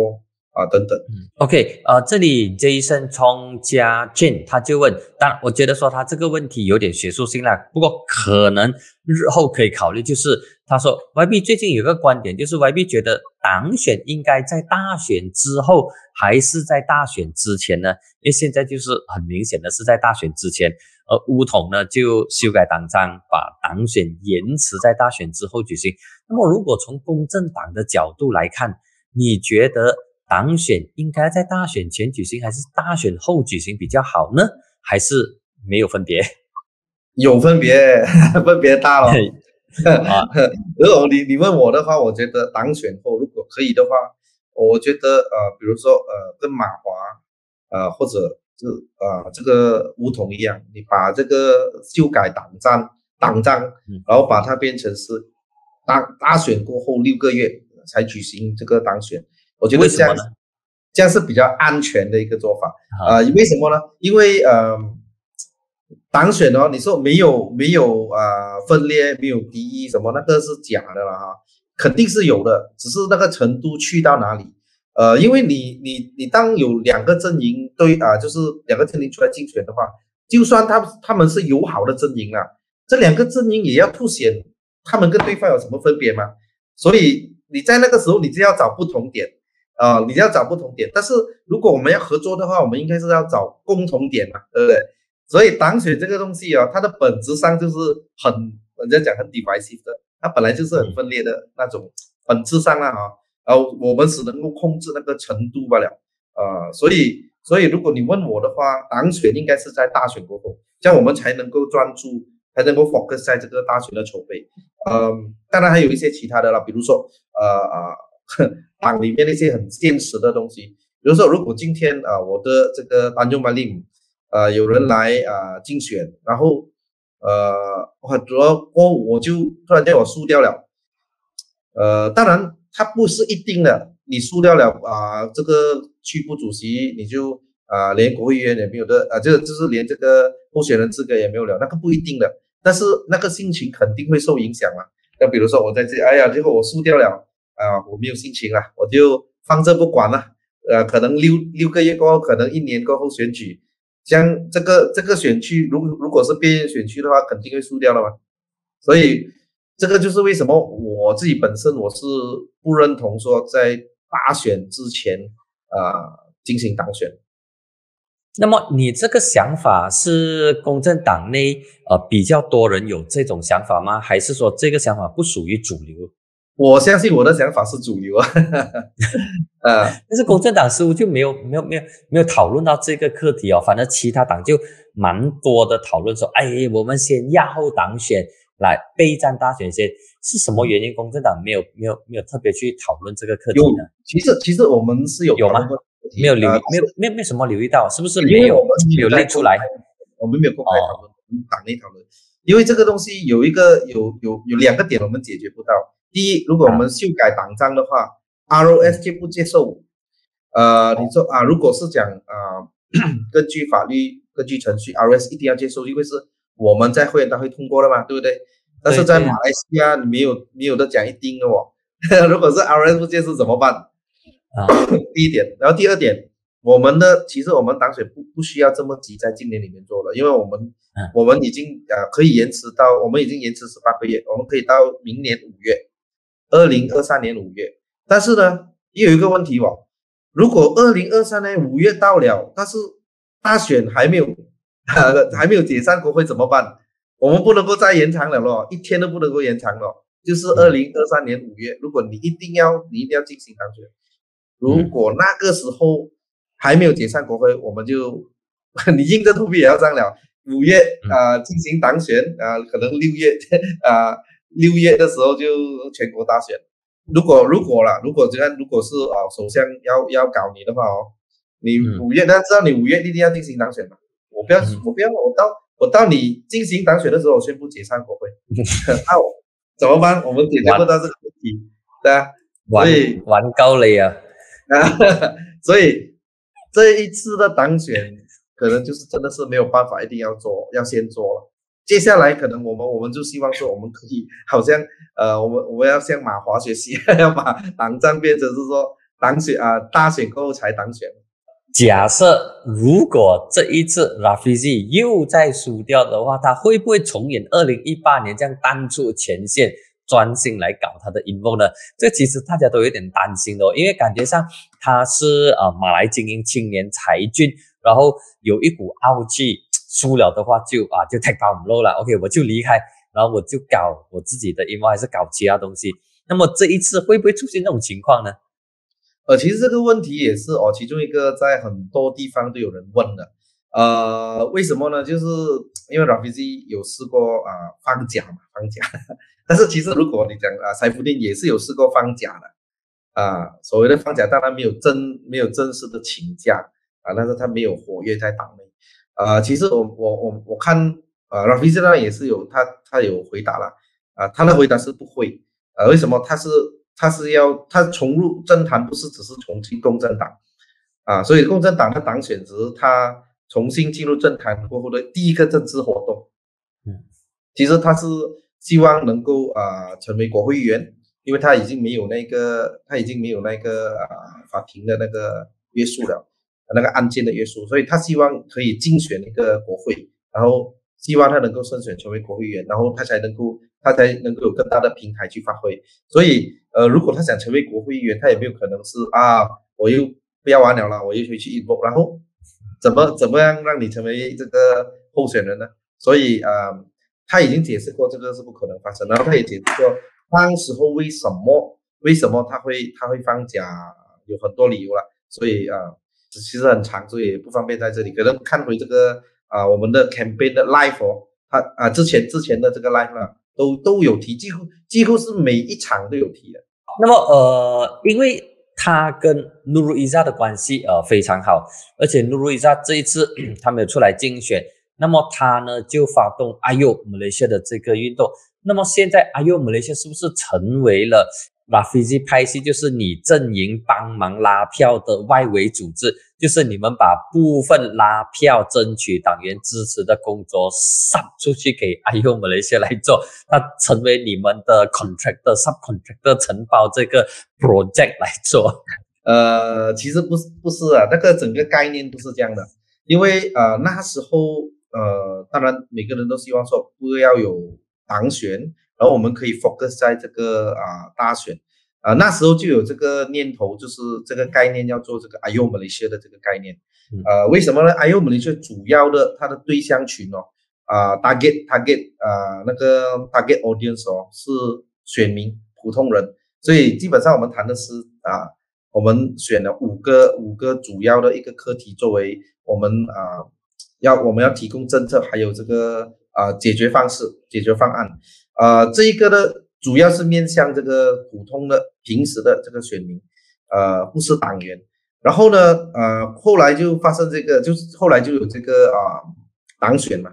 啊，等等，嗯，OK，呃，这里 Jason 冲加 Jane 他就问，但我觉得说他这个问题有点学术性了，不过可能日后可以考虑，就是他说 YB 最近有个观点，就是 YB 觉得党选应该在大选之后还是在大选之前呢？因为现在就是很明显的是在大选之前，而乌统呢就修改党章，把党选延迟在大选之后举行。那么如果从公正党的角度来看，你觉得？党选应该在大选前举行还是大选后举行比较好呢？还是没有分别？有分别，分别大了。啊，如果你你问我的话，我觉得党选后如果可以的话，我觉得呃，比如说呃，跟马华呃，或者是呃这个吴桐一样，你把这个修改党章党章，然后把它变成是大大选过后六个月才举行这个党选。我觉得这样，这样是比较安全的一个做法啊？为什么呢？因为呃，党选哦，你说没有没有啊分裂，没有敌意什么，那个是假的了哈，肯定是有的，只是那个程度去到哪里？呃，因为你你你当有两个阵营对啊，就是两个阵营出来竞选的话，就算他他们是友好的阵营啊，这两个阵营也要凸显他们跟对方有什么分别吗？所以你在那个时候，你就要找不同点。啊，你要找不同点，但是如果我们要合作的话，我们应该是要找共同点嘛，对不对？所以党选这个东西啊，它的本质上就是很，人家讲很 divisive 的，它本来就是很分裂的那种本质上啊，然后我们只能够控制那个程度罢了，啊，所以所以如果你问我的话，党选应该是在大选过后，这样我们才能够专注，才能够 focus 在这个大选的筹备，嗯，当然还有一些其他的啦，比如说呃啊。党里面那些很现实的东西，比如说，如果今天啊，我的这个丹中马令，呃，有人来啊竞选，然后呃，我主要我我就突然间我输掉了，呃，当然他不是一定的，你输掉了啊，这个区部主席你就啊连国会议员也没有的啊，就就是连这个候选人资格也没有了，那个不一定的，但是那个心情肯定会受影响啊。那比如说我在这，哎呀，结果我输掉了。啊，我没有心情了，我就放这不管了。呃，可能六六个月过后，可能一年过后选举，像这个这个选区，如如果是边缘选区的话，肯定会输掉了嘛。所以这个就是为什么我自己本身我是不认同说在大选之前啊进行党选。那么你这个想法是公正党内呃比较多人有这种想法吗？还是说这个想法不属于主流？我相信我的想法是主流啊，呃，但是公正党似乎就没有没有没有没有讨论到这个课题哦，反正其他党就蛮多的讨论说，哎，我们先压后党选来备战大选先，是什么原因？公正党没有没有没有特别去讨论这个课题呢？其实其实我们是有有吗？没有留意，没有没有没有什么留意到，是不是没有没有列出来？我们没有公开讨论，我们党内讨论，因为这个东西有一个有有有两个点我们解决不到。第一，如果我们修改党章的话，ROS 接不接受？呃，你说啊，如果是讲啊，根据法律、根据程序，ROS 一定要接受，因为是我们在会员大会通过了嘛，对不对？但是在马来西亚，你没有没有的讲一定的哦。如果是 ROS 不接受怎么办？啊，第一点，然后第二点，我们的其实我们党选不不需要这么急在今年里面做了，因为我们我们已经呃可以延迟到，我们已经延迟十八个月，我们可以到明年五月。二零二三年五月，但是呢，也有一个问题哦。如果二零二三年五月到了，但是大选还没有，还没有解散国会怎么办？我们不能够再延长了咯，一天都不能够延长了。就是二零二三年五月，如果你一定要，你一定要进行当选。如果那个时候还没有解散国会，我们就 你硬着头皮也要上了。五月啊，进行当选啊，可能六月 啊。六月的时候就全国大选，如果如果啦，如果这样，如果是啊，首相要要搞你的话哦，你五月，大家知道你五月一定要进行当选嘛？我不要，我不要，我到我到你进行当选的时候，我宣布解散国会，那 我怎么办？我们解决不到这个问题，对啊，所以玩高了呀，啊，所以这一次的当选可能就是真的是没有办法，一定要做，要先做了。接下来可能我们我们就希望说，我们可以好像呃，我们我们要向马华学习，要把党章变成是说党选啊，大选过后才党选。假设如果这一次 Rafizi 又再输掉的话，他会不会重演二零一八年这样淡出前线，专心来搞他的 info 呢？这其实大家都有点担心的，因为感觉上他是呃马来精英青年才俊，然后有一股傲气，输了的话就啊就 take down low 了，OK 我就离开，然后我就搞我自己的 info 还是搞其他东西。那么这一次会不会出现这种情况呢？呃，其实这个问题也是哦，其中一个在很多地方都有人问的。呃，为什么呢？就是因为 RPG 有试过啊放假嘛，放假。但是其实如果你讲啊，财富店也是有试过放假的啊。所谓的放假，当然没有真没有正式的请假啊，但是他没有活跃在党内。啊，其实我我我我看啊，Rafizi 呢也是有他他有回答了啊，他的回答是不会啊，为什么？他是。他是要他重入政坛，不是只是重新共政党啊，所以共政党的党选只是他重新进入政坛过后的第一个政治活动。嗯，其实他是希望能够啊成为国会议员，因为他已经没有那个他已经没有那个啊法庭的那个约束了，那个案件的约束，所以他希望可以竞选一个国会，然后希望他能够胜选成为国会议员，然后他才能够。他才能够有更大的平台去发挥，所以，呃，如果他想成为国会议员，他也没有可能是啊，我又不要玩了了，我又回去一波，然后怎么怎么样让你成为这个候选人呢？所以，呃，他已经解释过这个是不可能发生，然后他也解释过当时候为什么为什么他会他会放假，有很多理由了，所以啊，其实很长，所以也不方便在这里，可能看回这个啊我们的 campaign 的 live 哦，他啊之前之前的这个 live 啊。都都有提，几乎几乎是每一场都有提的。那么呃，因为他跟 Nuruiza 的关系呃非常好，而且 Nuruiza 这一次 他没有出来竞选，那么他呢就发动 Ayo Malaysia 的这个运动。那么现在 Ayo Malaysia 是不是成为了？拉飞机拍戏就是你阵营帮忙拉票的外围组织，就是你们把部分拉票、争取党员支持的工作上出去给阿尤马来西亚来做，那成为你们的 contractor、subcontractor 承包这个 project 来做。呃，其实不是，不是啊，那个整个概念不是这样的，因为呃那时候呃，当然每个人都希望说不要有党选。然后我们可以 focus 在这个啊大选，啊那时候就有这个念头，就是这个概念要做这个 i o Malaysia 的这个概念，呃为什么呢？IU Malaysia 主要的它的对象群哦，啊 target target 啊那个 target audience 哦是选民普通人，所以基本上我们谈的是啊我们选了五个五个主要的一个课题作为我们啊要我们要提供政策还有这个啊解决方式解决方案。呃，这一个呢，主要是面向这个普通的平时的这个选民，呃，不是党员。然后呢，呃，后来就发生这个，就是后来就有这个啊党选嘛，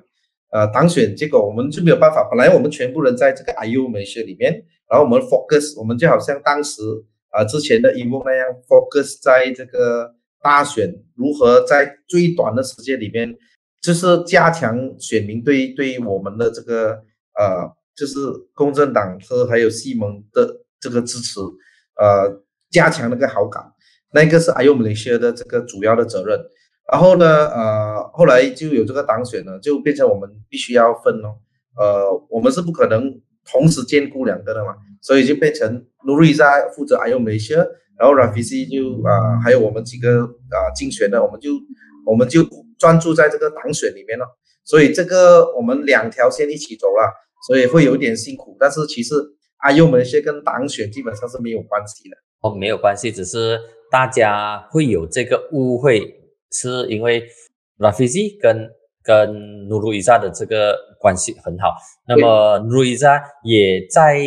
呃，党选结果我们就没有办法。本来我们全部人在这个 IU 美学里面，然后我们 focus，我们就好像当时啊之前的 EVO 那样 focus 在这个大选如何在最短的时间里面，就是加强选民对对我们的这个呃。就是公正党和还有西蒙的这个支持，呃，加强那个好感，那个是阿尤姆雷西的这个主要的责任。然后呢，呃，后来就有这个党选呢，就变成我们必须要分哦，呃，我们是不可能同时兼顾两个的嘛，所以就变成努瑞在负责阿尤姆雷西，然后 Rafizi 就啊，还有我们几个啊竞选的，我们就我们就专注在这个党选里面了。所以这个我们两条线一起走了。所以会有点辛苦，但是其实阿尤们些跟党选基本上是没有关系的哦，没有关系，只是大家会有这个误会，是因为 Rafizi 跟跟努鲁伊扎的这个关系很好，那么努鲁伊扎也在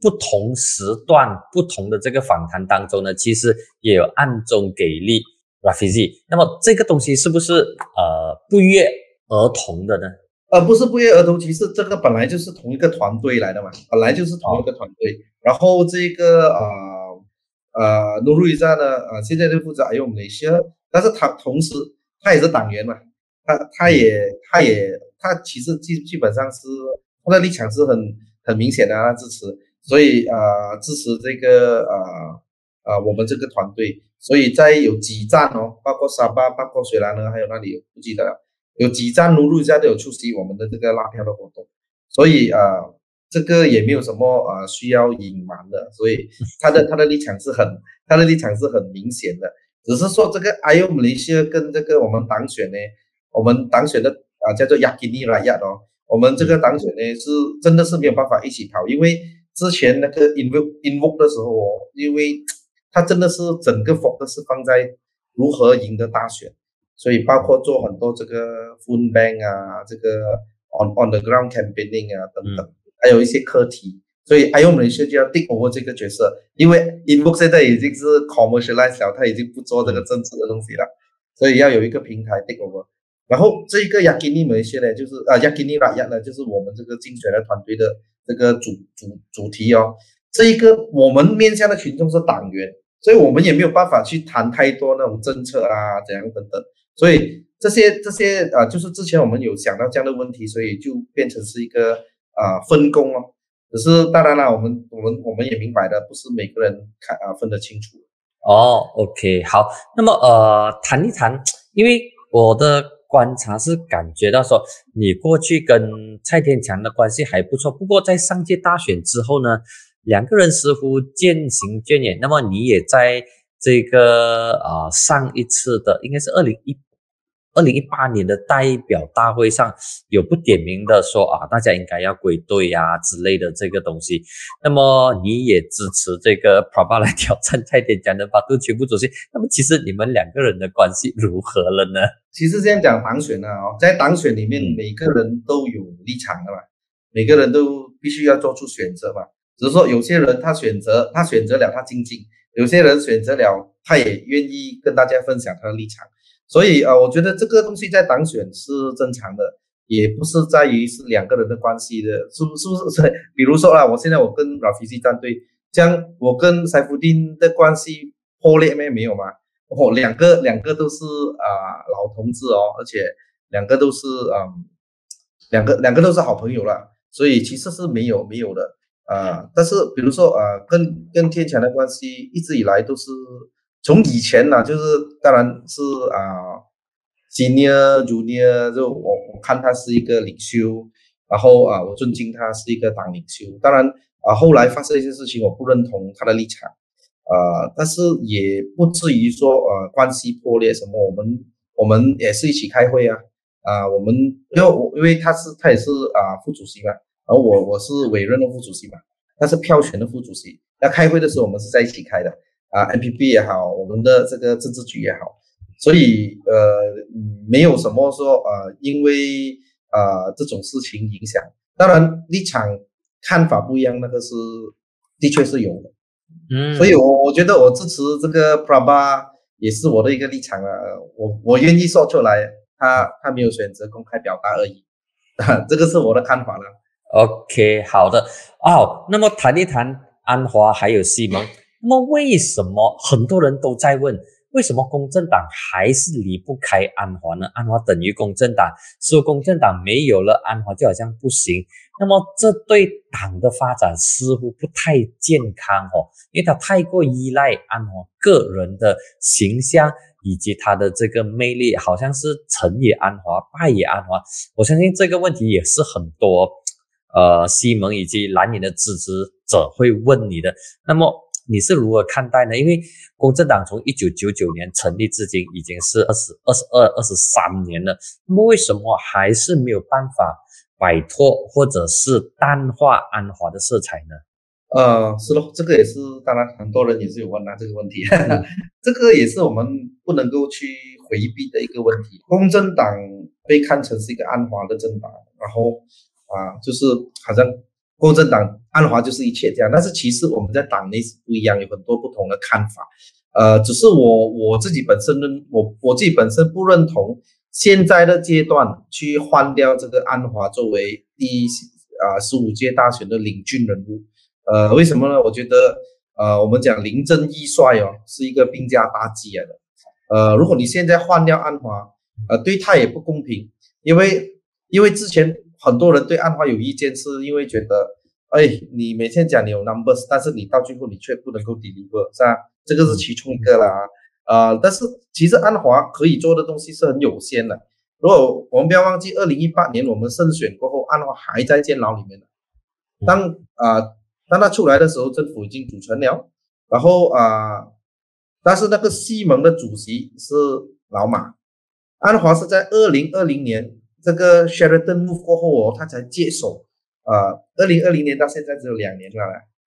不同时段、不同的这个访谈当中呢，其实也有暗中给力 Rafizi，那么这个东西是不是呃不约而同的呢？呃，不是不约而同，其实这个本来就是同一个团队来的嘛，本来就是同一个团队。然后这个呃呃努鲁伊扎呢，呃现在就负责用哪些？但是他同时他也是党员嘛，他他也他也他其实基基本上是他的立场是很很明显的，他支持，所以呃支持这个呃呃我们这个团队，所以在有几站哦，包括沙巴、包括雪兰呢，还有那里不记得了，有几站陆陆续续都有出席我们的这个拉票的活动，所以呃这个也没有什么呃需要隐瞒的，所以他的他的立场是很他的立场是很明显的。只是说这个 IU 马来西跟这个我们党选呢，我们党选的啊叫做 Yakini Rakyat 哦，我们这个党选呢是真的是没有办法一起跑，因为之前那个 invoke invoke 的时候哦，因为他真的是整个 focus 是放在如何赢得大选，所以包括做很多这个 phone bank 啊，这个 on on the ground campaigning 啊等等，还有一些课题。所以 i o 马来西亚就要 take over 这个角色，因为 Inbox 现在已经是 commercialize 了，他已经不做这个政治的东西了，所以要有一个平台 take over。然后这一个 Yakini 马来西亚呢，就是啊 Yakini Rakyat 呢，就是我们这个竞选的团队的这个主主主题哦。这一个我们面向的群众是党员，所以我们也没有办法去谈太多那种政策啊怎样等等。所以这些这些啊，就是之前我们有想到这样的问题，所以就变成是一个啊分工哦。只是当然了，我们我们我们也明白的，不是每个人看啊分得清楚。哦，OK，好，那么呃谈一谈，因为我的观察是感觉到说，你过去跟蔡天强的关系还不错，不过在上届大选之后呢，两个人似乎渐行渐远。那么你也在这个啊上一次的应该是二零一。二零一八年的代表大会上有不点名的说啊，大家应该要归队呀之类的这个东西。那么你也支持这个 Prabha 来挑战蔡天讲的法度全部主席。那么其实你们两个人的关系如何了呢？其实这样讲党选呢，哦，在党选里面每个人都有立场的嘛，每个人都必须要做出选择嘛。只是说有些人他选择他选择了他静静，有些人选择了他也愿意跟大家分享他的立场。所以啊，我觉得这个东西在党选是正常的，也不是在于是两个人的关系的，是不是不 是？比如说啊，我现在我跟老皮西站队，像我跟塞夫丁的关系破裂没没有吗？哦，两个两个都是啊老同志哦，而且两个都是嗯，两个两个都是好朋友了，所以其实是没有没有的啊。但是比如说啊，跟跟天强的关系一直以来都是。从以前呢，就是当然是啊，senior junior，就我我看他是一个领袖，然后啊，我尊敬他是一个党领袖。当然啊，后来发生一些事情，我不认同他的立场，呃，但是也不至于说呃关系破裂什么。我们我们也是一起开会啊，啊，我们因为我因为他是他也是啊副主席嘛，然后我我是委任的副主席嘛，他是票选的副主席。那开会的时候我们是在一起开的。啊，M P P 也好，我们的这个政治局也好，所以呃，没有什么说呃，因为啊这种事情影响。当然立场看法不一样，那个是的确是有的。嗯，所以我我觉得我支持这个 Prabha 也是我的一个立场啊，我我愿意说出来，他他没有选择公开表达而已，这个是我的看法了。OK，好的哦，那么谈一谈安华还有西蒙。那么为什么很多人都在问，为什么公正党还是离不开安华呢？安华等于公正党，说公正党没有了安华就好像不行。那么这对党的发展似乎不太健康哦，因为他太过依赖安华个人的形象以及他的这个魅力，好像是成也安华，败也安华。我相信这个问题也是很多呃西蒙以及蓝营的支持者会问你的。那么。你是如何看待呢？因为公正党从一九九九年成立至今已经是二十二十二二十三年了，那么为什么还是没有办法摆脱或者是淡化安华的色彩呢？呃，是咯，这个也是，当然很多人也是有问啊这个问题，这个也是我们不能够去回避的一个问题。公正党被看成是一个安华的政党，然后啊，就是好像。共产党安华就是一切这样，但是其实我们在党内是不一样，有很多不同的看法。呃，只是我我自己本身认我我自己本身不认同现在的阶段去换掉这个安华作为第一啊十五届大选的领军人物。呃，为什么呢？我觉得呃，我们讲临阵易帅哦，是一个兵家大忌来的。呃，如果你现在换掉安华，呃，对他也不公平，因为。因为之前很多人对安华有意见，是因为觉得，哎，你每天讲你有 numbers，但是你到最后你却不能够 deliver，是吧？这个是其中一个啦，啊，但是其实安华可以做的东西是很有限的。如果我们不要忘记，二零一八年我们胜选过后，安华还在监牢里面的。当啊，当他出来的时候，政府已经组成了，然后啊，但是那个西盟的主席是老马，安华是在二零二零年这个 Sheraton move 过后哦，他才接手啊，二零二零年到现在只有两年了，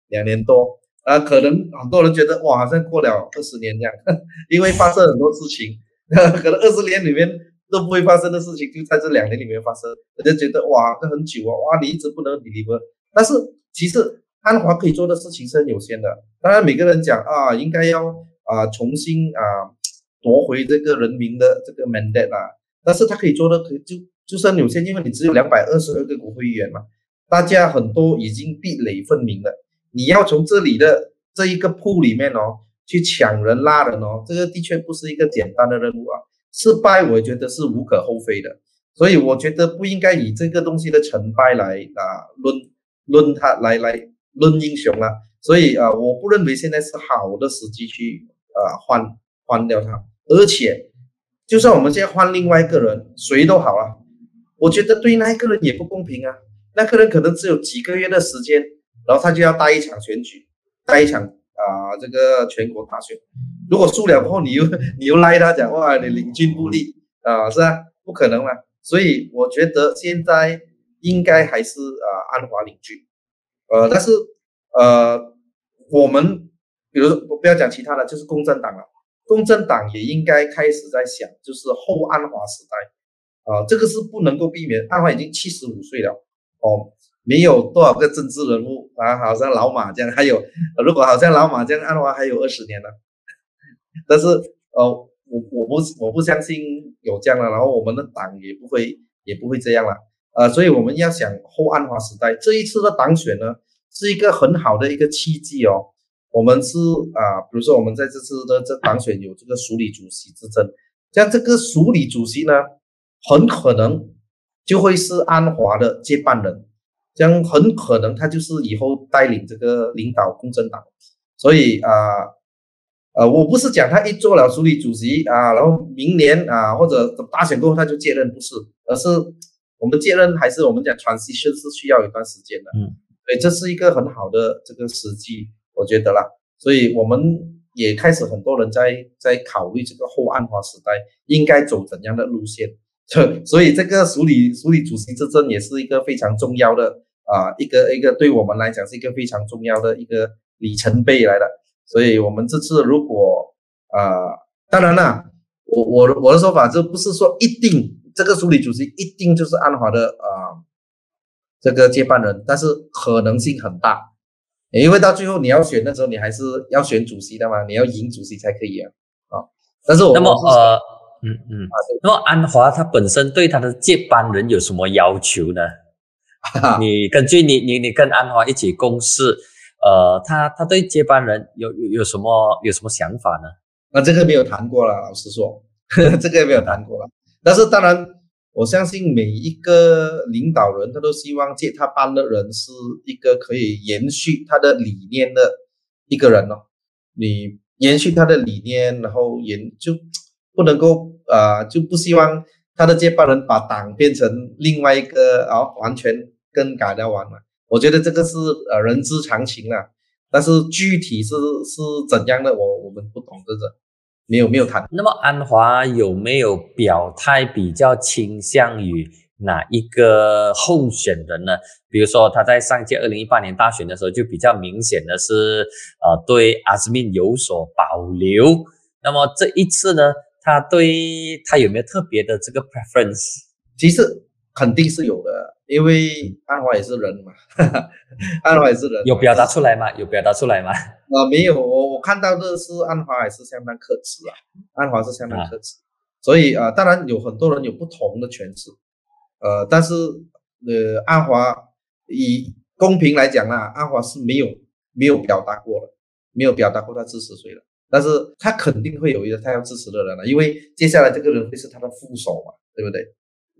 两年多啊，可能很多人觉得哇，好像过了二十年这样，因为发生很多事情，可能二十年里面。都不会发生的事情，就在这两年里面发生，我就觉得哇，这很久啊，哇，你一直不能 deliver。但是其实安华可以做的事情是很有限的。当然，每个人讲啊，应该要啊重新啊夺回这个人民的这个 mandate 啊，但是他可以做的可就就是有限，因为你只有两百二十二个国会议员嘛，大家很多已经壁垒分明了，你要从这里的这一个铺里面哦去抢人拉人哦，这个的确不是一个简单的任务啊。失败，我觉得是无可厚非的，所以我觉得不应该以这个东西的成败来啊论论他来来论英雄啊，所以啊，我不认为现在是好的时机去啊换换掉他，而且就算我们现在换另外一个人，谁都好了，我觉得对那一个人也不公平啊，那个人可能只有几个月的时间，然后他就要带一场选举，带一场啊这个全国大选。如果输了后，你又 你又赖他讲哇，你领军不利啊，是啊？不可能嘛。所以我觉得现在应该还是啊安华领军，呃，但是呃，我们比如说不要讲其他的，就是共产党了，共产党也应该开始在想，就是后安华时代啊，这个是不能够避免。安华已经七十五岁了哦，没有多少个政治人物啊，好像老马这样，还有如果好像老马这样，安华还有二十年呢。但是，呃，我我不我不相信有这样的，然后我们的党也不会也不会这样了，呃，所以我们要想后安华时代这一次的党选呢，是一个很好的一个契机哦。我们是啊，比如说我们在这次的这党选有这个署理主席之争，像这个署理主席呢，很可能就会是安华的接班人，这样很可能他就是以后带领这个领导共产党，所以啊。呃，我不是讲他一做了署理主席啊，然后明年啊或者大选过后他就接任，不是，而是我们接任还是我们讲 transition 是需要一段时间的，嗯，所以这是一个很好的这个时机，我觉得啦，所以我们也开始很多人在在考虑这个后安华时代应该走怎样的路线，所以这个署理署理主席之争也是一个非常重要的啊一个一个对我们来讲是一个非常重要的一个里程碑来的。所以，我们这次如果啊，当然了，我我我的说法，这不是说一定这个署理主席一定就是安华的啊这个接班人，但是可能性很大，因为到最后你要选的时候，你还是要选主席的嘛，你要赢主席才可以啊啊。但是我那么呃嗯嗯，那么安华他本身对他的接班人有什么要求呢？你根据你你你跟安华一起共事。呃，他他对接班人有有有什么有什么想法呢？那这个没有谈过了，老实说，这个也没有谈过了。但是当然，我相信每一个领导人，他都希望接他班的人是一个可以延续他的理念的一个人哦。你延续他的理念，然后延就不能够啊，就不希望他的接班人把党变成另外一个啊，完全更改掉完了。我觉得这个是呃人之常情啊，但是具体是是怎样的，我我们不懂这个，没有没有谈。那么安华有没有表态比较倾向于哪一个候选人呢？比如说他在上届二零一八年大选的时候就比较明显的是呃对阿斯敏有所保留。那么这一次呢，他对他有没有特别的这个 preference？其实肯定是有的。因为安华也是人嘛，安华也是人，有表达出来吗？有表达出来吗？啊，没有，我我看到的是安华还是相当克制啊，安华是相当克制，所以啊，当然有很多人有不同的诠释，呃，但是呃，安华以公平来讲啦，安华是没有没有表达过的，没有表达过他支持谁的，但是他肯定会有一个他要支持的人了，因为接下来这个人会是他的副手嘛，对不对？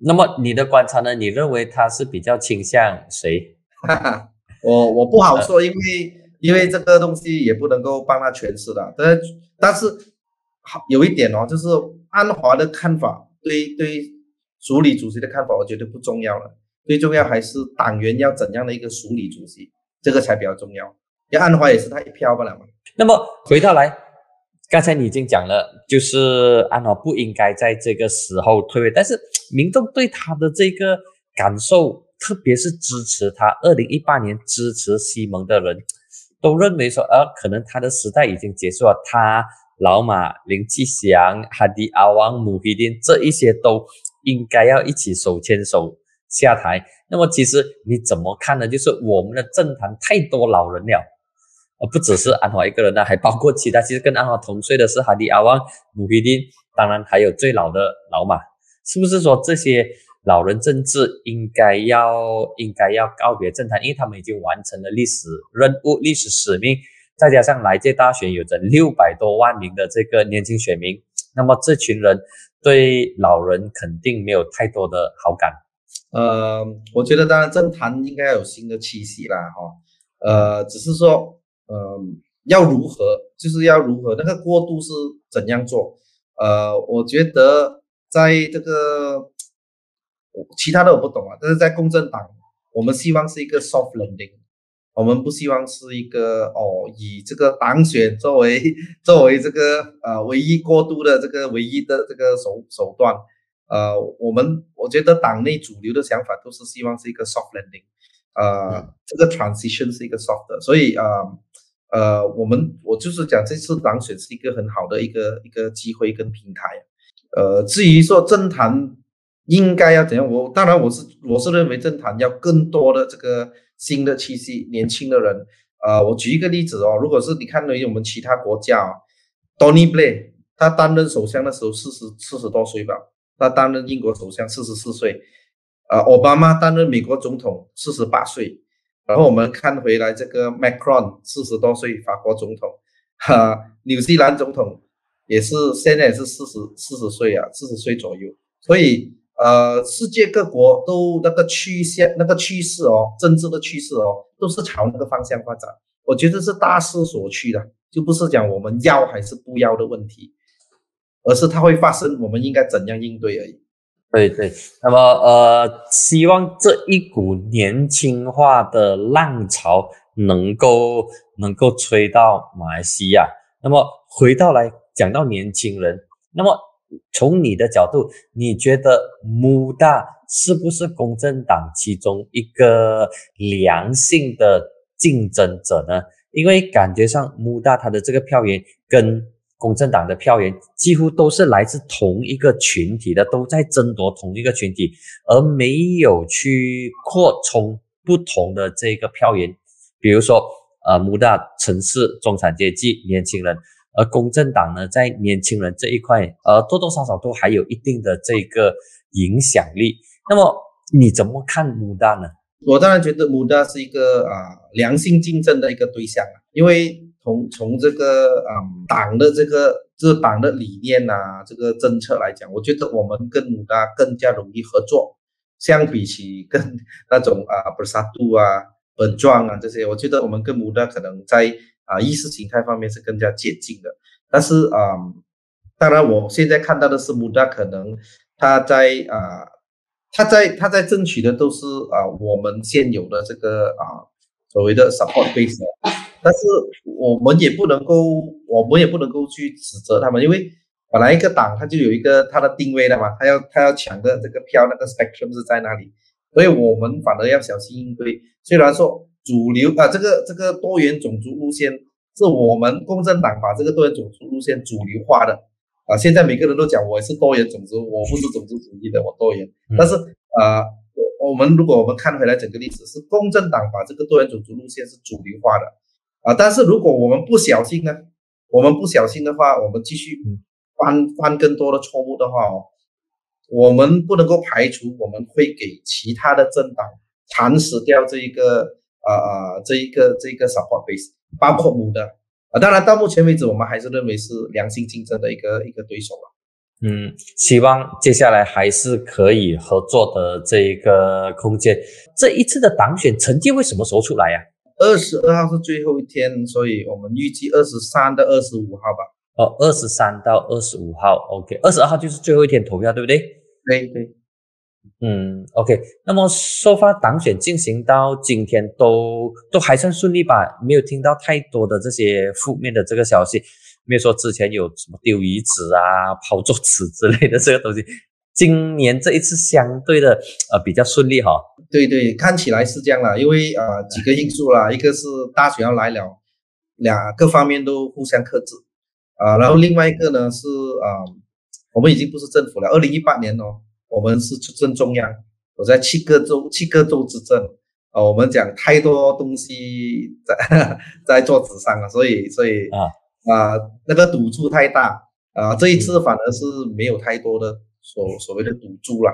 那么你的观察呢？你认为他是比较倾向谁？我我不好说，因为因为这个东西也不能够帮他诠释的。但但是好有一点哦，就是安华的看法，对对署理主席的看法，我觉得不重要了。最重要还是党员要怎样的一个署理主席，这个才比较重要。要安华也是他一票不了嘛。那么回到来。刚才你已经讲了，就是安华不应该在这个时候退位，但是民众对他的这个感受，特别是支持他二零一八年支持西蒙的人，都认为说，呃，可能他的时代已经结束了。他老马、林继祥、哈迪阿旺、穆希丁这一些都应该要一起手牵手下台。那么其实你怎么看呢？就是我们的政坛太多老人了。而不只是安华一个人呢，还包括其他。其实跟安华同岁的是哈迪阿旺、姆希丁，当然还有最老的老马。是不是说这些老人政治应该要应该要告别政坛？因为他们已经完成了历史任务、历史使命。再加上来届大选有着六百多万名的这个年轻选民，那么这群人对老人肯定没有太多的好感。呃，我觉得当然政坛应该有新的气息啦，哈。呃，只是说。嗯，要如何，就是要如何，那个过渡是怎样做？呃，我觉得在这个其他的我不懂啊，但是在共振党，我们希望是一个 soft landing，我们不希望是一个哦，以这个党选作为作为这个呃唯一过渡的这个唯一的这个手手段。呃，我们我觉得党内主流的想法都是希望是一个 soft landing，呃，这个 transition 是一个 soft 的，所以啊。呃，我们我就是讲这次党选是一个很好的一个一个机会跟平台。呃，至于说政坛应该要怎样，我当然我是我是认为政坛要更多的这个新的气息，年轻的人。呃，我举一个例子哦，如果是你看于我们其他国家，Tony Blair 他担任首相的时候四十四十多岁吧，他担任英国首相四十四岁。呃，奥巴马担任美国总统四十八岁。然后我们看回来，这个 Macron 四十多岁，法国总统，哈，纽西兰总统也是现在也是四十四十岁啊，四十岁左右。所以，呃，世界各国都那个趋向那个趋势哦，政治的趋势哦，都是朝那个方向发展。我觉得是大势所趋的，就不是讲我们要还是不要的问题，而是它会发生，我们应该怎样应对而已。对对，那么呃，希望这一股年轻化的浪潮能够能够吹到马来西亚。那么回到来讲到年轻人，那么从你的角度，你觉得穆大是不是公正党其中一个良性的竞争者呢？因为感觉上穆大他的这个票源跟公正党的票源几乎都是来自同一个群体的，都在争夺同一个群体，而没有去扩充不同的这个票源。比如说，呃，穆大城市中产阶级年轻人，而公正党呢，在年轻人这一块，呃，多多少少都还有一定的这个影响力。那么你怎么看穆大呢？我当然觉得穆大是一个啊良性竞争的一个对象啊，因为。从从这个嗯党的这个这党的理念呐，这个政策来讲，我觉得我们跟穆达更加容易合作。相比起跟那种啊布萨杜啊本庄啊这些，我觉得我们跟穆达可能在啊意识形态方面是更加接近的。但是啊，当然我现在看到的是穆达可能他在啊他在他在争取的都是啊我们现有的这个啊所谓的 support base。但是我们也不能够，我们也不能够去指责他们，因为本来一个党它就有一个它的定位的嘛，它要它要抢的这个票，那个 spectrum 是在哪里？所以我们反而要小心应对。虽然说主流啊，这个这个多元种族路线是我们共产党把这个多元种族路线主流化的啊，现在每个人都讲我是多元种族，我不是种族主义的，我多元。但是啊，我们如果我们看回来整个历史，是共产党把这个多元种族路线是主流化的。啊！但是如果我们不小心呢？我们不小心的话，我们继续犯犯更多的错误的话哦，我们不能够排除我们会给其他的政党蚕食掉这一个啊啊这一个这一个 support base，包括母的啊。当然到目前为止，我们还是认为是良性竞争的一个一个对手了。嗯，希望接下来还是可以合作的这一个空间。这一次的党选成绩会什么时候出来呀？二十二号是最后一天，所以我们预计二十三到二十五号吧。哦，二十三到二十五号，OK，二十二号就是最后一天投票，对不对？对对。嗯，OK。那么，收发党选进行到今天都都还算顺利吧？没有听到太多的这些负面的这个消息，没有说之前有什么丢遗址啊、抛桌子之类的这个东西。今年这一次相对的呃比较顺利哈。对对，看起来是这样了，因为呃几个因素啦，一个是大选要来了，两各方面都互相克制啊，然后另外一个呢是啊，我们已经不是政府了，二零一八年哦。我们是执政中央，我在七个州，七个州执政啊。我们讲太多东西在 在桌子上了，所以所以啊啊那个赌注太大啊。这一次反而是没有太多的所所谓的赌注了，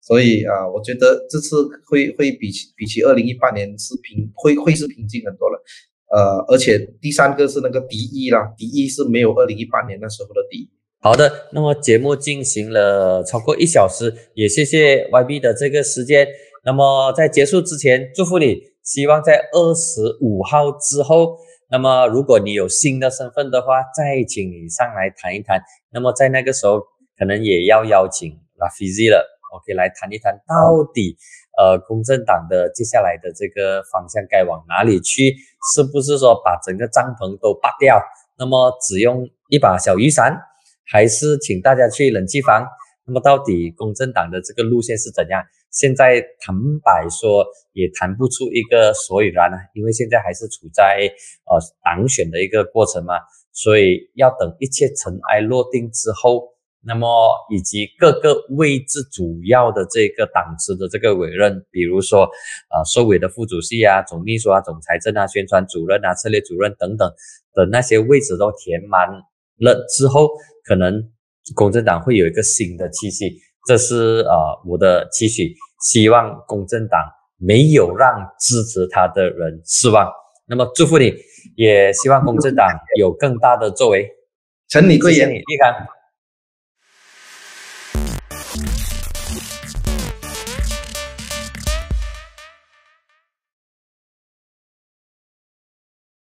所以啊，我觉得这次会会比起比起二零一八年是平会会是平静很多了。呃，而且第三个是那个敌意啦，敌意是没有二零一八年那时候的敌。好的，那么节目进行了超过一小时，也谢谢 YB 的这个时间。那么在结束之前，祝福你，希望在二十五号之后，那么如果你有新的身份的话，再请你上来谈一谈。那么在那个时候，可能也要邀请 Rafizi 了，OK，来谈一谈到底呃公正党的接下来的这个方向该往哪里去？是不是说把整个帐篷都拔掉？那么只用一把小雨伞？还是请大家去冷气房。那么到底公正党的这个路线是怎样？现在坦白说也谈不出一个所以然啊，因为现在还是处在呃党选的一个过程嘛，所以要等一切尘埃落定之后，那么以及各个位置主要的这个党职的这个委任，比如说呃收委的副主席啊、总秘书啊、总财政啊、宣传主任啊、策略主任等等的那些位置都填满了之后。可能公正党会有一个新的气息，这是呃我的期许，希望公正党没有让支持他的人失望。那么祝福你，也希望公正党有更大的作为。陈李贵言，立康。